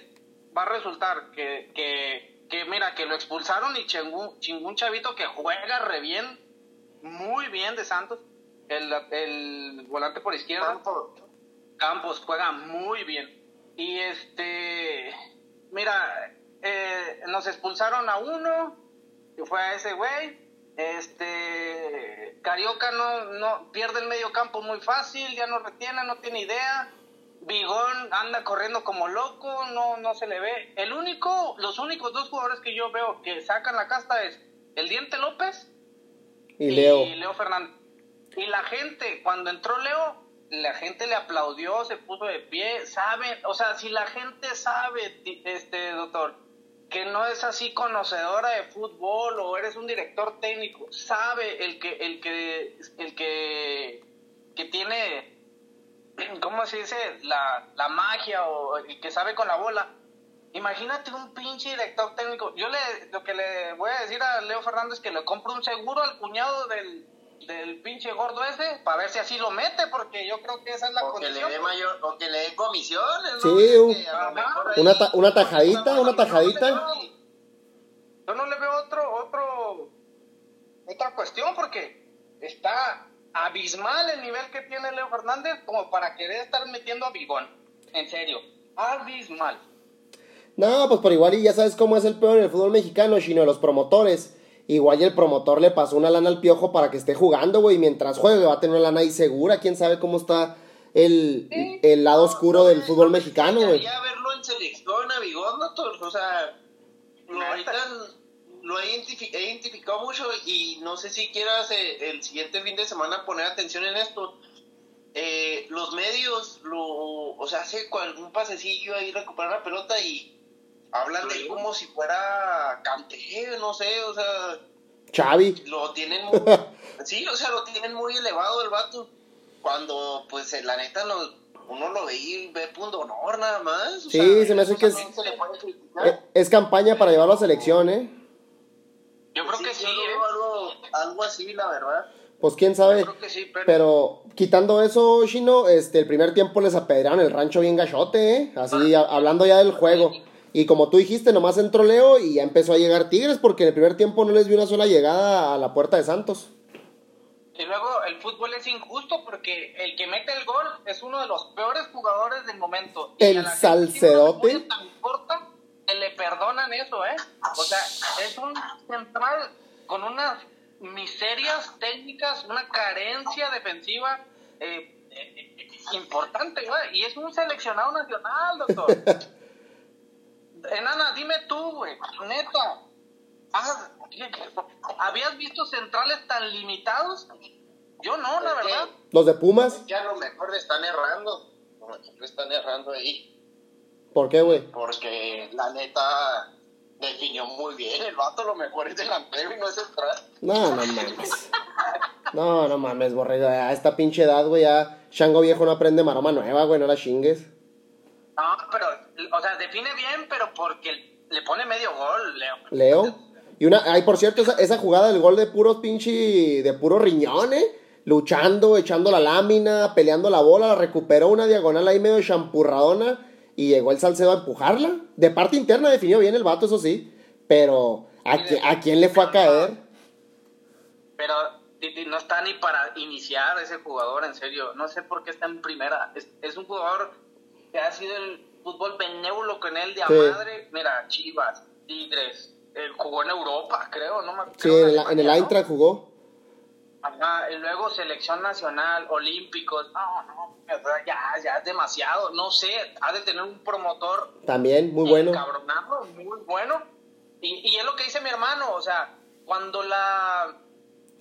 va a resultar que, que, que mira, que lo expulsaron y chingún, chingún chavito que juega re bien, muy bien de Santos, el, el volante por izquierda. Campos juega muy bien. Y este, mira, eh, nos expulsaron a uno, que fue a ese güey. Este, Carioca no, no pierde el medio campo muy fácil, ya no retiene, no tiene idea. Bigón anda corriendo como loco, no, no se le ve. El único, los únicos dos jugadores que yo veo que sacan la casta es el Diente López Y Leo. y Leo Fernández. Y la gente, cuando entró Leo, la gente le aplaudió, se puso de pie, saben, o sea, si la gente sabe, este doctor, que no es así conocedora de fútbol o eres un director técnico, sabe el que, el que, el que, que tiene, *clears throat* ¿cómo se dice? La, la magia o el que sabe con la bola. Imagínate un pinche director técnico. Yo le, lo que le voy a decir a Leo Fernández que le compro un seguro al cuñado del, del pinche gordo ese para ver si así lo mete, porque yo creo que esa es la O que le condición. dé mayor, o que le dé comisiones, Sí, ¿no? Es un- que a lo mejor ahí- Una, ta- una tajadita, una tajadita. Yo no le veo otro, otro, otra cuestión porque está abismal el nivel que tiene Leo Fernández como para querer estar metiendo a Bigón. En serio, abismal. No, pues por igual y ya sabes cómo es el peor en el fútbol mexicano, chino, los promotores. Igual y el promotor le pasó una lana al piojo para que esté jugando, güey. y Mientras juegue va a tener una lana ahí segura. Quién sabe cómo está el, el lado oscuro del fútbol mexicano, güey. Quería verlo en selección a Bigón, doctor. O sea, ahorita lo he identificado mucho y no sé si quieras eh, el siguiente fin de semana poner atención en esto. Eh, los medios, lo, o sea, hace algún pasecillo ahí, recuperar la pelota y hablan de él como si fuera Canté, no sé, o sea, Xavi. lo tienen *laughs* muy, sí, o sea, lo tienen muy elevado el vato. Cuando, pues, eh, la neta, no, uno lo ve y ve punto honor nada más. o Sí, sea, se me hace que es- también se le puede criticar. Eh, Es campaña para llevarlo a selección, ¿eh? Yo creo que sí, yo ¿eh? veo algo, algo así, la verdad. Pues quién sabe. Yo creo que sí, pero... Pero quitando eso, Chino, este, el primer tiempo les apedrearon el rancho bien gachote, ¿eh? Así, a- hablando ya del juego. Y como tú dijiste, nomás entró Leo y ya empezó a llegar Tigres porque en el primer tiempo no les vi una sola llegada a la puerta de Santos. Y luego el fútbol es injusto porque el que mete el gol es uno de los peores jugadores del momento. Y El a la gente Salcedote. tan corta que le perdonan eso, ¿eh? O sea, es un central con unas miserias técnicas, una carencia defensiva eh, eh, eh, importante, güey. Y es un seleccionado nacional, doctor. *laughs* Güey, neta. ah, ¿Habías visto centrales tan limitados? Yo no, la verdad. Los de Pumas, Que a lo mejor le están errando. A lo mejor le están errando ahí. ¿por qué, güey? Porque la neta definió muy bien. El vato lo mejor es delantero y no es central. No, no mames. No, no mames, borrego. A esta pinche edad, güey, ya Shango viejo no aprende maroma nueva, güey, no la chingues. No, pero, o sea, define bien, pero porque le pone medio gol, Leo. Leo. Y una, ay, por cierto, esa, esa jugada del gol de puros pinche, de puro riñón, ¿eh? Luchando, echando la lámina, peleando la bola, la recuperó una diagonal ahí medio champurradona y llegó el Salcedo a empujarla. De parte interna definió bien el vato, eso sí. Pero, ¿a, qui- a quién le fue a caer? Pero no está ni para iniciar ese jugador, en serio. No sé por qué está en primera. Es, es un jugador que ha sido el fútbol benévolo con él de a Sí. madre. Mira, Chivas, Tigres, eh, jugó en Europa, creo, ¿no? me- Sí, en, el- en el. Eintracht jugó. Ajá, y luego selección nacional, olímpicos. No, no, ya, ya es demasiado. No sé, ha de tener un promotor También, muy bueno. encabronado, muy bueno. Y, y es lo que dice mi hermano, o sea, cuando la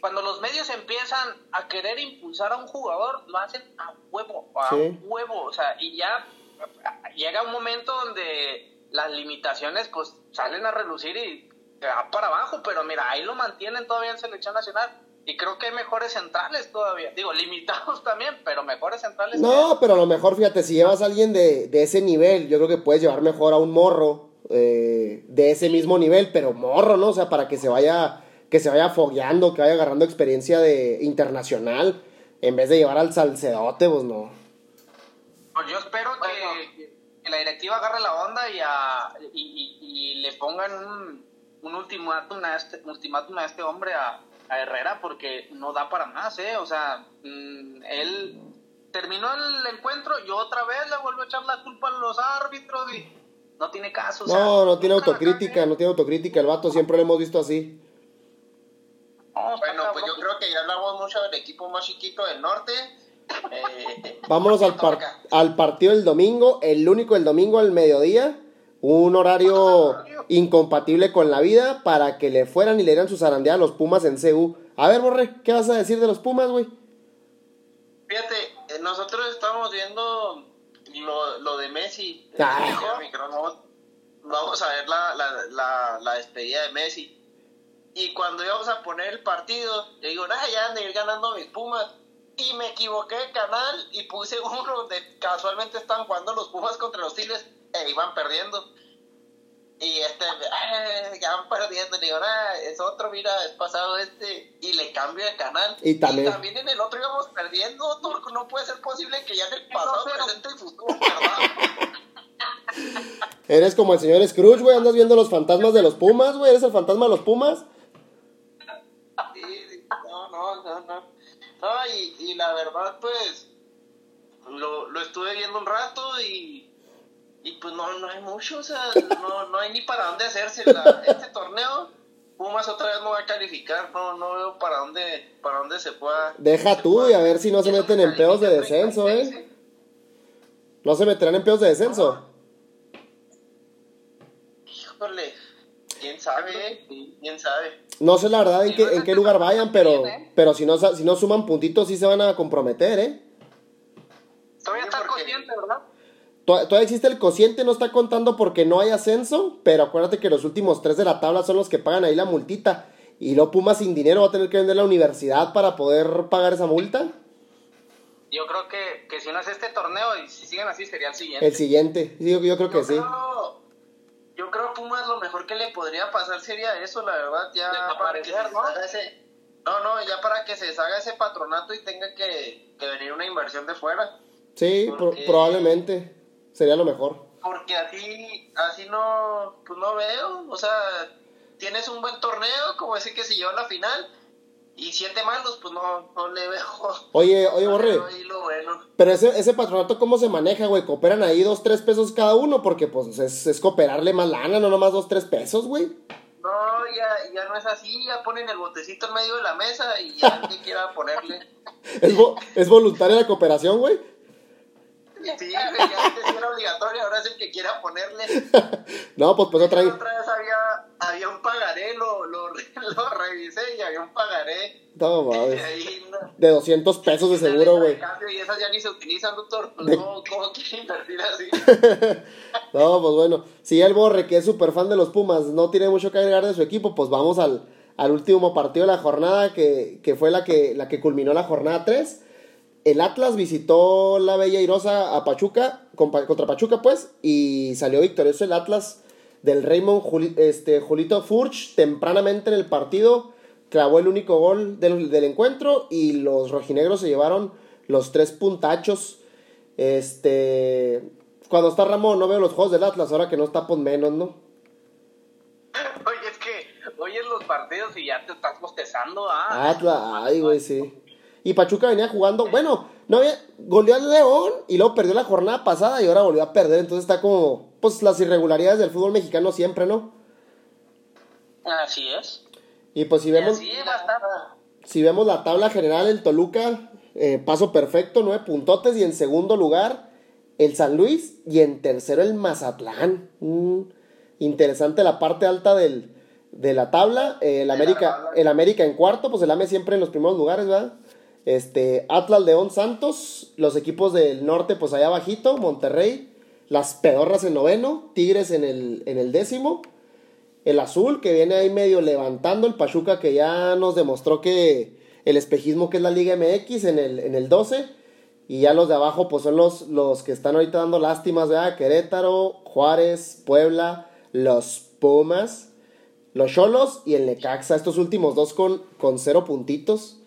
cuando los medios empiezan a querer impulsar a un jugador, lo hacen a huevo, a Sí. huevo, o sea, y ya llega un momento donde las limitaciones pues salen a relucir y se va para abajo, pero mira, ahí lo mantienen todavía en selección nacional y creo que hay mejores centrales todavía, digo, *laughs* limitados también, pero mejores centrales. No, pero a lo mejor, fíjate, si llevas a alguien de, de ese nivel, yo creo que puedes llevar mejor a un morro eh, de ese mismo nivel, pero morro, ¿no? O sea, para que se vaya, que se vaya fogueando, que vaya agarrando experiencia de internacional, en vez de llevar al salcedote, pues no. Pues yo espero que, que la directiva agarre la onda y, a- y, y- y le pongan un, un ultimátum, a este, ultimátum a este hombre, a, a Herrera, porque no da para más, ¿eh? O sea, mm, él terminó el encuentro y otra vez le vuelve a echar la culpa a los árbitros y no tiene caso. o sea, No, no tiene autocrítica, no tiene autocrítica, el vato siempre lo hemos visto así. Bueno, pues yo creo que ya hablamos mucho del equipo más chiquito del norte. Eh, Vámonos al, par- al partido del domingo, el único del domingo al mediodía, un horario incompatible con la vida para que le fueran y le dieran su zarandeada a los Pumas en CU. A ver, Borre, ¿qué vas a decir de los Pumas, güey? Fíjate, eh, nosotros estábamos viendo lo, lo de Messi. Ah. Vamos a ver la, la, la, la despedida de Messi. Y cuando íbamos a poner el partido, yo digo, nah, ya han de ir ganando mis Pumas. Y me equivoqué de canal y puse *laughs* uno donde casualmente estaban jugando los Pumas contra los Tigres e iban perdiendo. Y este, "Ah, ya van perdiendo. Le digo, nah, es otro, mira, es pasado este. Y le cambio de canal. Y también- en el otro íbamos perdiendo. Turco. No puede ser posible que ya en el pasado, presente y futuro, ¿verdad? *laughs* Eres como el señor Scrooge, güey, andas viendo los fantasmas de los Pumas, güey, eres el fantasma de los Pumas. Sí, sí, no, no, no, no. No, y, y la verdad, pues, lo, lo estuve viendo un rato y, y pues no, no hay mucho, o sea, no, no hay ni para dónde hacerse la, este torneo. Pumas otra vez no va a calificar, no, no veo para dónde, para dónde se pueda. Deja se tú pueda- y a ver si no se meten en pedos de descenso, 36, ¿eh? No se meterán en pedos de descenso. Híjole, quién sabe, quién sabe. No sé la verdad en qué, en qué lugar vayan, pero, pero si no, si no suman puntitos sí se van a comprometer, ¿eh? Todavía está porque- consciente, ¿verdad? Tod- Todavía existe el cociente, no está contando porque no hay ascenso, pero acuérdate que los últimos tres de la tabla son los que pagan ahí la multita. Y lo Pumas sin dinero va a tener que vender la universidad para poder pagar esa multa. Yo creo que, que si no es este torneo y si siguen así sería el siguiente. El siguiente, sí, yo, yo creo que sí. Yo creo Pumas lo mejor que le podría pasar sería eso, la verdad, ya para que se ¿no? deshaga ese, no, no, ya para que se deshaga ese patronato y tenga que, que venir una inversión de fuera, Sí, Porque- probablemente sería lo mejor. porque así, así no, pues no veo, o sea, tienes un buen torneo, como ese que se llevó a la final, y siete malos, pues no, no le veo. Oye, oye, no Borre, bueno. pero ese, ese patronato, ¿cómo se maneja, güey? ¿Cooperan ahí dos, tres pesos cada uno? Porque, pues, es, es cooperarle más lana, no nomás dos, tres pesos, güey. No, ya, ya no es así, ya ponen el botecito en medio de la mesa y ya que quiera ponerle. *laughs* ¿Es, vo- es voluntaria la cooperación, güey? Sí, güey, ya antes era obligatorio, ahora es el que quiera ponerle. *laughs* No, pues, pues, otra, Otra vez había, un pagaré, lo, lo, *laughs* lo revisé y había un pagaré. no, mames. De 200 pesos de seguro, güey. Y esas ya ni se utilizan, doctor. *laughs* Pues no, ¿cómo quiere invertir así? *laughs* No, pues bueno, si el Borre, que es súper fan de los Pumas, no tiene mucho que agregar de su equipo, pues vamos al, al último partido de la jornada, que, que fue la que, la que culminó la jornada 3. El Atlas visitó la Bella Irosa a Pachuca, contra Pachuca, pues, y salió victorioso el Atlas del Raymond Juli- este, Julito Furch tempranamente en el partido. Clavó el único gol del, del encuentro y los rojinegros se llevaron los tres puntachos. Este. Cuando está Ramón, no veo los juegos del Atlas, ahora que no está, pues menos, ¿no? *laughs* Oye, es que oyes los partidos y ya te estás bostezando. Ah, Atlas, ay, güey, sí. Y Pachuca venía jugando, bueno, no había, goleó al León y luego perdió la jornada pasada y ahora volvió a perder. Entonces está como, pues las irregularidades del fútbol mexicano siempre, ¿no? Así es. Y pues si vemos, si vemos la tabla general, el Toluca, eh, paso perfecto, nueve puntotes. Y en segundo lugar, el San Luis. Y en tercero, el Mazatlán. Mm, interesante la parte alta del, de la tabla. Eh, el, América, el América en cuarto, pues el AME siempre en los primeros lugares, ¿verdad? Este, Atlas, León, Santos. Los equipos del norte, pues allá abajito. Monterrey. Las Pedorras en noveno. Tigres en el, en el décimo. El azul que viene ahí medio levantando, el Pachuca que ya nos demostró que el espejismo que es la Liga MX en el, en el 12. Y ya los de abajo pues son los, los que están ahorita dando lástimas, ¿verdad? Querétaro, Juárez, Puebla, los Pumas, los Cholos y el Necaxa. Estos últimos dos con, con cero puntitos.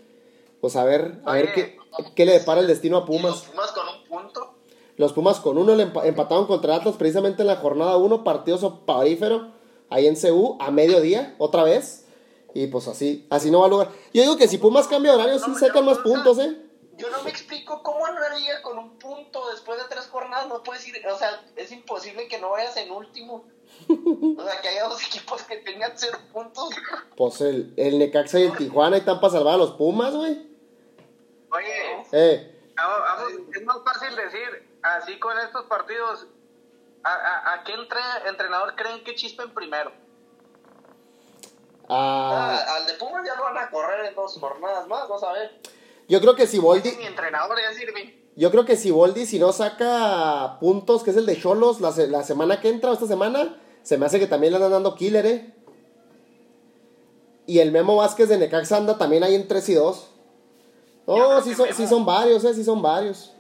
Pues a ver, a ver qué, qué le depara el destino a Y los Pumas. Pumas con un punto. Los Pumas con uno le empa- empataron contra Atlas precisamente en la jornada 1, partido soparífero, ahí en CU, a mediodía, otra vez. Y pues así, así no va a lograr. Yo digo que si Pumas cambia de horario, sí No, sacan no, más puntos, ¿eh? Yo no me explico cómo en una liga con un punto después de tres jornadas no puedes ir. O sea, es imposible que no vayas en último. O sea, que haya dos equipos que tengan cero puntos. Pues el, el Necaxa y el Tijuana están para salvar a los Pumas, güey. Oye, Eh, vamos- vamos, es más fácil decir, así con estos partidos, ¿a, a, a qué entre- entrenador creen que chispen primero? ah, Ah, al de Pumas ya lo van a correr en dos jornadas más, vas a ver. yo creo que si Boldi, Mi entrenador ya sirve. yo creo que si Boldi, si no saca puntos, que es el de Cholos, la, la semana que entra o esta semana, se me hace que también le andan dando killer, ¿eh? Y el Memo Vázquez de Necaxa anda también ahí en 3 y 2. Yo No, creo sí son, sí son varios, ¿eh? Sí son varios.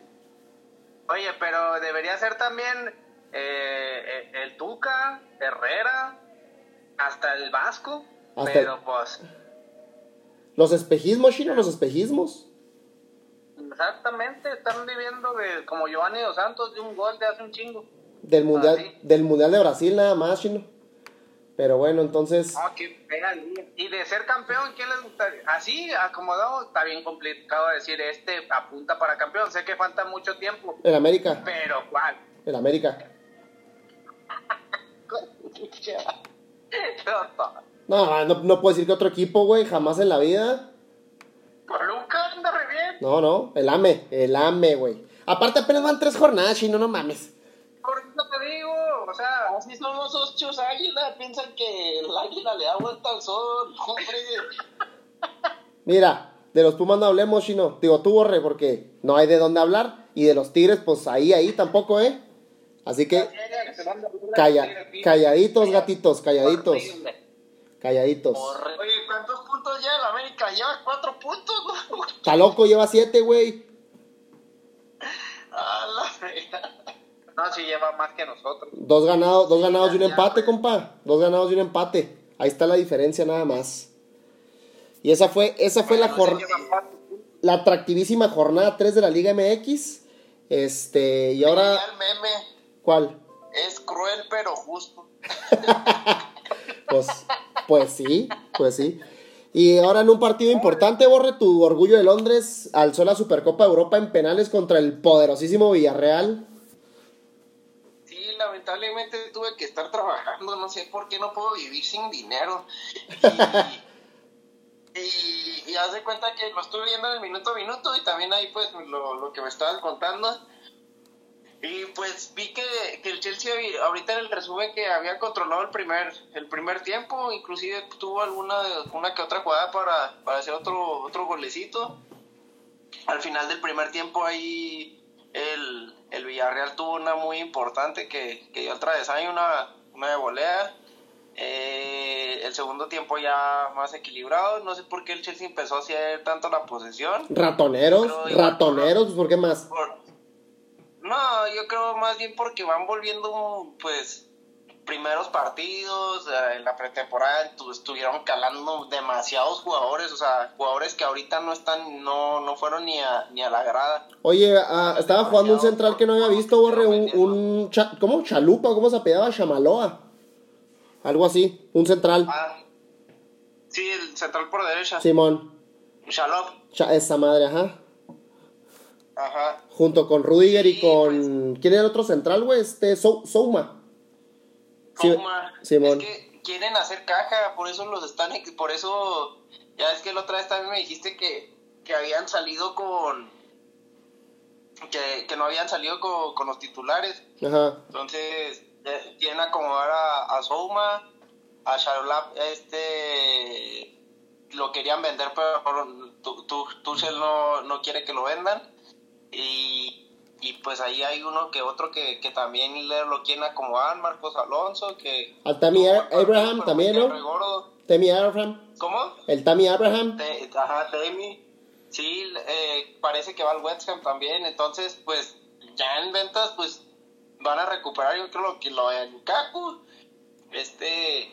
Oye, pero debería ser también eh, eh, el Tuca, Herrera, hasta el Vasco. Hasta pero pues, Los espejismos, chino, los espejismos. exactamente, están viviendo de, como Giovanni Dos Santos de un gol de hace un chingo. Del mundial, del mundial de Brasil nada más, chino. Pero bueno, entonces. Ah, qué. Y de ser campeón, ¿quién les gustaría? Así, acomodado, está bien complicado decir, este apunta para campeón. Sé que falta mucho tiempo, El América. pero ¿cuál? El América. *laughs* No, no, no puedo decir que otro equipo, güey, jamás en la vida. Toluca anda re bien. No, no, el AME, el AME, güey. Aparte apenas van tres jornadas, chino, no mames. Por eso te digo, o sea, Así son los ochos águila, piensan que el águila le da vuelta al sol, hombre. Mira, de los Pumas no hablemos, chino. Digo, tú, borre, porque no hay de dónde hablar. Y de los Tigres, pues ahí, ahí tampoco, ¿eh? Así que, calla, calladitos, gatitos, calladitos, calladitos. Oye, ¿cuántos puntos lleva el América? Lleva cuatro puntos, ¿no? Está loco, lleva siete, güey. *laughs* No, si lleva más que nosotros. Dos ganados, dos ganados y un empate, güey. compa. Dos ganados y un empate. Ahí está la diferencia nada más. Y esa fue, esa fue la jornada. la atractivísima jornada 3 de la Liga MX. Este, y ahora, meme. ¿cuál? Es cruel pero justo. *laughs* Pues, pues sí, pues sí. Y ahora en un partido importante, Borre, tu orgullo de Londres alzó la Supercopa de Europa en penales contra el poderosísimo Villarreal. Lamentablemente tuve que estar trabajando, no sé por qué no puedo vivir sin dinero. Y, *laughs* y, y haz de cuenta que lo estuve viendo en el minuto a minuto y también ahí pues lo, lo que me estaban contando. Y pues vi que, que el Chelsea ahorita en el resumen que había controlado el primer el primer tiempo, inclusive tuvo alguna una que otra jugada para, para hacer otro otro golecito. Al final del primer tiempo ahí el, el Villarreal tuvo una muy importante que, que dio al travesaño, una, una de volea. Eh, el segundo tiempo ya más equilibrado. No sé por qué el Chelsea empezó a hacer tanto la posesión. Ratoneros, ratoneros, ¿por qué más? Por- No, yo creo más bien porque van volviendo, pues, primeros partidos, en la pretemporada tu- estuvieron calando demasiados jugadores, o sea, jugadores que ahorita no están, no, no fueron ni a, ni a la grada. Oye, ah, estaba jugando un central que no había visto, Borre, un, un cha- ¿cómo? Chalupa, ¿cómo se apellidaba? Chamaloa. Algo así, un central. Ah, Sí, el central por derecha. Simón. Shalom. Cha- esa madre, ajá. Ajá. Junto con Rudiger y con. ¿Quién era el otro central, güey? Este, Sou- Souma. Coma. Simón. Es que quieren hacer caja, por eso los están, por eso, ya es que la otra vez también me dijiste que, que habían salido con, que, que no habían salido con, con los titulares, Ajá. entonces eh, quieren acomodar a, a Souma, a Charolap, este, lo querían vender, pero tu, tu, Tuchel no, no quiere que lo vendan, y, y pues ahí hay uno que otro que, que también le- lo quieren acomodar, Marcos Alonso, que... Al Tammy Abraham también, ¿no? Tammy Abraham. ¿Cómo? El Tammy Abraham. Te- ajá, Demi. Sí, eh, parece que va al West Ham también. Entonces, pues, ya en ventas, pues, van a recuperar, yo creo, que lo de Lukaku. Este,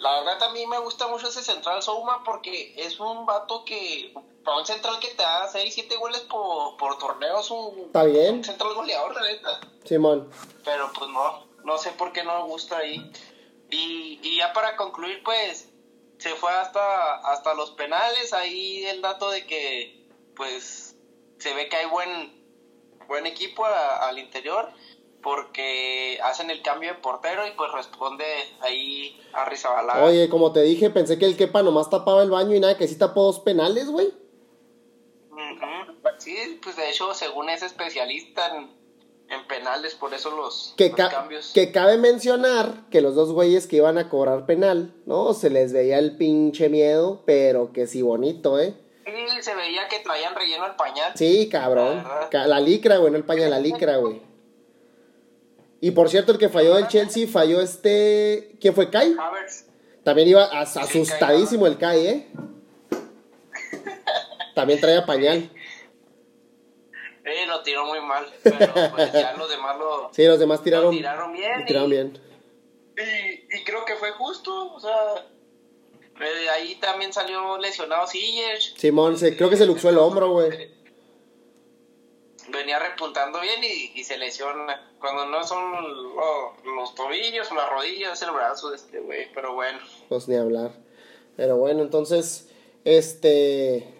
la verdad, a mí me gusta mucho ese central Souma porque es un vato que, para un central que te da 6, 7 goles por, por torneo, es un, Está bien. un central goleador, la neta Simón. pero pues no, no sé por qué no me gusta ahí. Y, y ya para concluir, pues se fue hasta, hasta los penales, ahí el dato de que pues se ve que hay buen, buen equipo a- al interior porque hacen el cambio de portero y pues responde ahí a Rizabalaga. Oye, como te dije, pensé que el Kepa nomás tapaba el baño y nada, que sí tapó dos penales, güey. Ujú. Sí, pues de hecho, según es especialista en, en penales, por eso los, Que, los ca- cambios. que cabe mencionar que los dos güeyes que iban a cobrar penal, ¿no? Se les veía el pinche miedo, pero que sí bonito, ¿eh? Sí, se veía que traían relleno el pañal. Sí, cabrón. Ca- La licra, güey, no el paño, la licra, güey. Y por cierto, el que falló del Chelsea falló este. ¿Quién fue? ¿Kai? Havertz. También iba as- asustadísimo el Kai, ¿eh? También traía *laughs* pañal. Eh, lo tiró muy mal, pero pues ya los demás lo, Sí, los demás tiraron. lo tiraron bien. y tiraron bien. y- y creo que fue justo, o sea, eh, ahí también salió lesionado Sillers. Simón, se, creo que se luxó el hombro, güey. Venía repuntando bien y, y se lesiona. Cuando no son lo- los tobillos o las rodillas, es el brazo de este güey, pero bueno. Pues ni hablar. Pero bueno, entonces, este.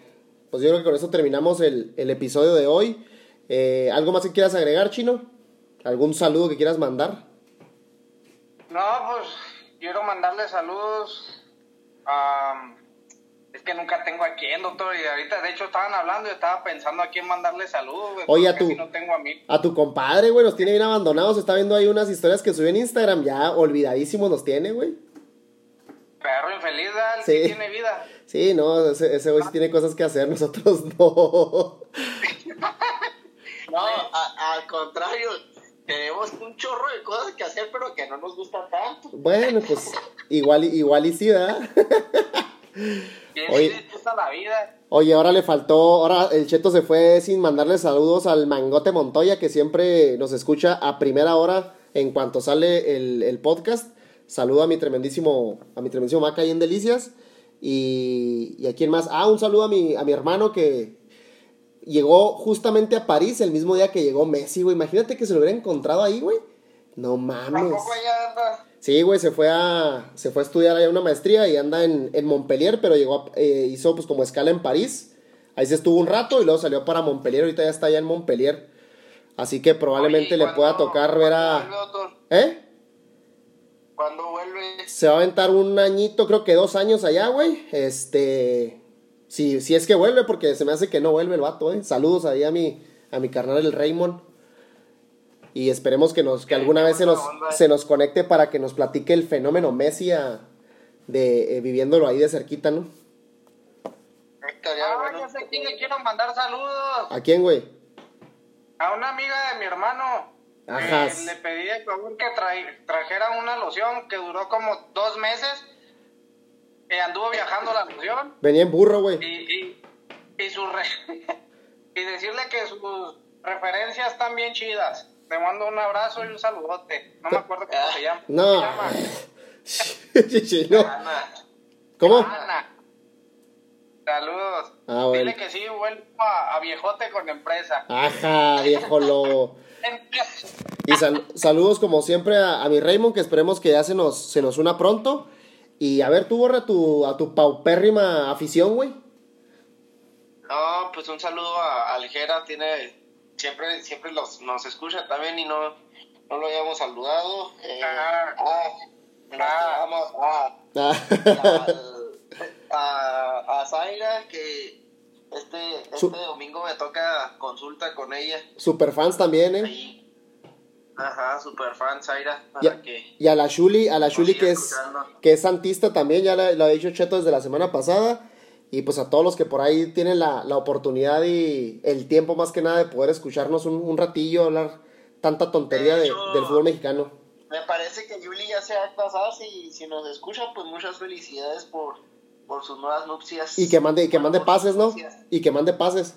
Pues yo creo que con eso terminamos el, el episodio de hoy. Eh, ¿Algo más que quieras agregar, Chino? ¿Algún saludo que quieras mandar? No, pues quiero mandarle saludos a... Es que nunca tengo a quién, doctor, y ahorita de hecho estaban hablando y estaba pensando a quién mandarle saludos, güey, Oye, a casi no tengo a mí. A tu compadre, güey, nos tiene bien abandonados. Está viendo ahí unas historias que subió en Instagram. Ya olvidadísimos nos tiene, güey. Perro infeliz. Él Sí. tiene vida. Sí, no, ese ese güey sí tiene cosas que hacer, *laughs* nosotros no. *laughs* No, a- al contrario, tenemos un chorro de cosas que hacer, pero que no nos gustan tanto. Bueno, pues igual, igual y sí, ¿verdad? *laughs* ¿Quién Oye. la vida? Oye, ahora le faltó, ahora el Cheto se fue sin mandarle saludos al Mangote Montoya, que siempre nos escucha a primera hora en cuanto sale el, el podcast. Saludo a mi tremendísimo, a mi tremendísimo Maca ahí en Delicias. Y, y a quién más. Ah, un saludo a mi, a mi hermano que llegó justamente a París el mismo día que llegó Messi, güey. Imagínate que se lo hubiera encontrado ahí, güey. No mames. Anda. Sí, güey, se fue a se fue a estudiar allá una maestría y anda en, en Montpellier, pero llegó a- eh, hizo pues como escala en París. Ahí se estuvo un rato y luego salió para Montpellier, ahorita ya está allá en Montpellier. Así que probablemente Oye, le ¿cuándo- pueda tocar ver a? ¿Eh? ¿Cuándo vuelve? Se va a aventar un añito, creo que dos años allá, güey. Este si, si es que vuelve, porque se me hace que no vuelve el vato, eh. Saludos ahí a mi, a mi carnal el Raymond. Y esperemos que nos, que alguna vez se nos, se nos conecte para que nos platique el fenómeno Messi a- de eh, viviéndolo ahí de cerquita, ¿no? Ah, bueno. ya sé a quién le quiero mandar saludos. ¿A quién, güey? A una amiga de mi hermano. Ajá. eh, le pedí de favor que trajera una loción que duró como dos meses. Que anduvo viajando la loción. Venía en burro, güey. Y, y, y, su re- *laughs* y decirle que sus referencias están bien chidas. Le mando un abrazo y un saludote. No me acuerdo cómo se llama. No. *laughs* No. Ana. ¿Cómo? Ana. Saludos. Ah, bueno. Dile que sí, vuelvo a, a viejote con empresa. Ajá, viejo lo. *laughs* Y sal- saludos como siempre a, a mi Raymond, que esperemos que ya se nos, se nos una pronto. Y a ver, tú borra tu, a tu paupérrima afición, güey. No, pues un saludo a Aljera, tiene siempre siempre los, nos escucha también y no, no lo habíamos saludado. Eh, Ah. ah, Ah. a, Ah, a, a Zaira que este, este Su- domingo me toca consulta con ella. Superfans también, ¿eh? Ahí. Ajá, super fan Zaira. Y Para que y a la Shuli, a la Shuli que es, escuchando. que es santista también, ya lo, lo ha dicho Cheto desde la semana pasada. Y pues a todos los que por ahí tienen la, la oportunidad y el tiempo más que nada de poder escucharnos un, un ratillo, hablar tanta tontería De del fútbol mexicano. Me parece que Yuli ya se va a casar. Si, si nos escucha, pues muchas felicidades por, por sus nuevas nupcias. Y que mande, y que mande pases, ¿no? Y que mande pases.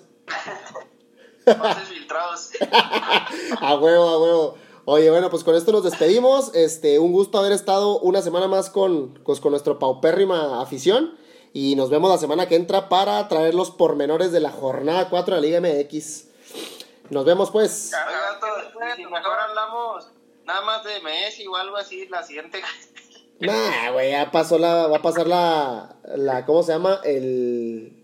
Pases filtrados. *laughs* A huevo, a huevo. Oye, bueno, pues con esto nos despedimos. Este, un gusto haber estado una semana más con, pues, con nuestro paupérrima afición. Y nos vemos la semana que entra para traer los pormenores de la jornada 4 de la Liga MX. Nos vemos pues. Oiga, si mejor hablamos nada más de Messi o algo así, la siguiente. Nah, güey, ya pasó la, va a pasar la, la, ¿cómo se llama? El,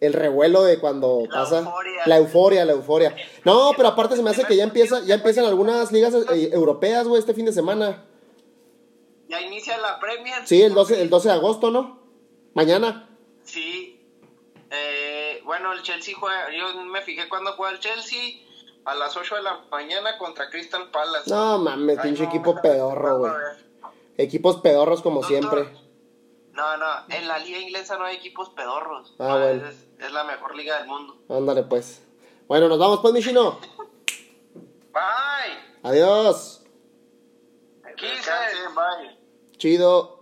el revuelo de cuando La pasa. euforia. La euforia, la euforia. No, pero aparte se me hace que ya empieza, ya empiezan algunas ligas eh, europeas, güey, este fin de semana. Ya inicia la Premier. Sí, el 12, el 12 de agosto, ¿no? Mañana. Sí. Eh, bueno, el Chelsea juega. Yo me fijé cuando juega el Chelsea a las 8 de la mañana contra Crystal Palace. No mames, pinche no, equipo pedorro, güey. Equipos pedorros como Doctor. siempre. No, no, en la liga inglesa no hay equipos pedorros. Ah, bueno. Es, es la mejor liga del mundo. Ándale, pues. Bueno, nos vamos, pues, Michino. Bye. Adiós. Bye. Chido.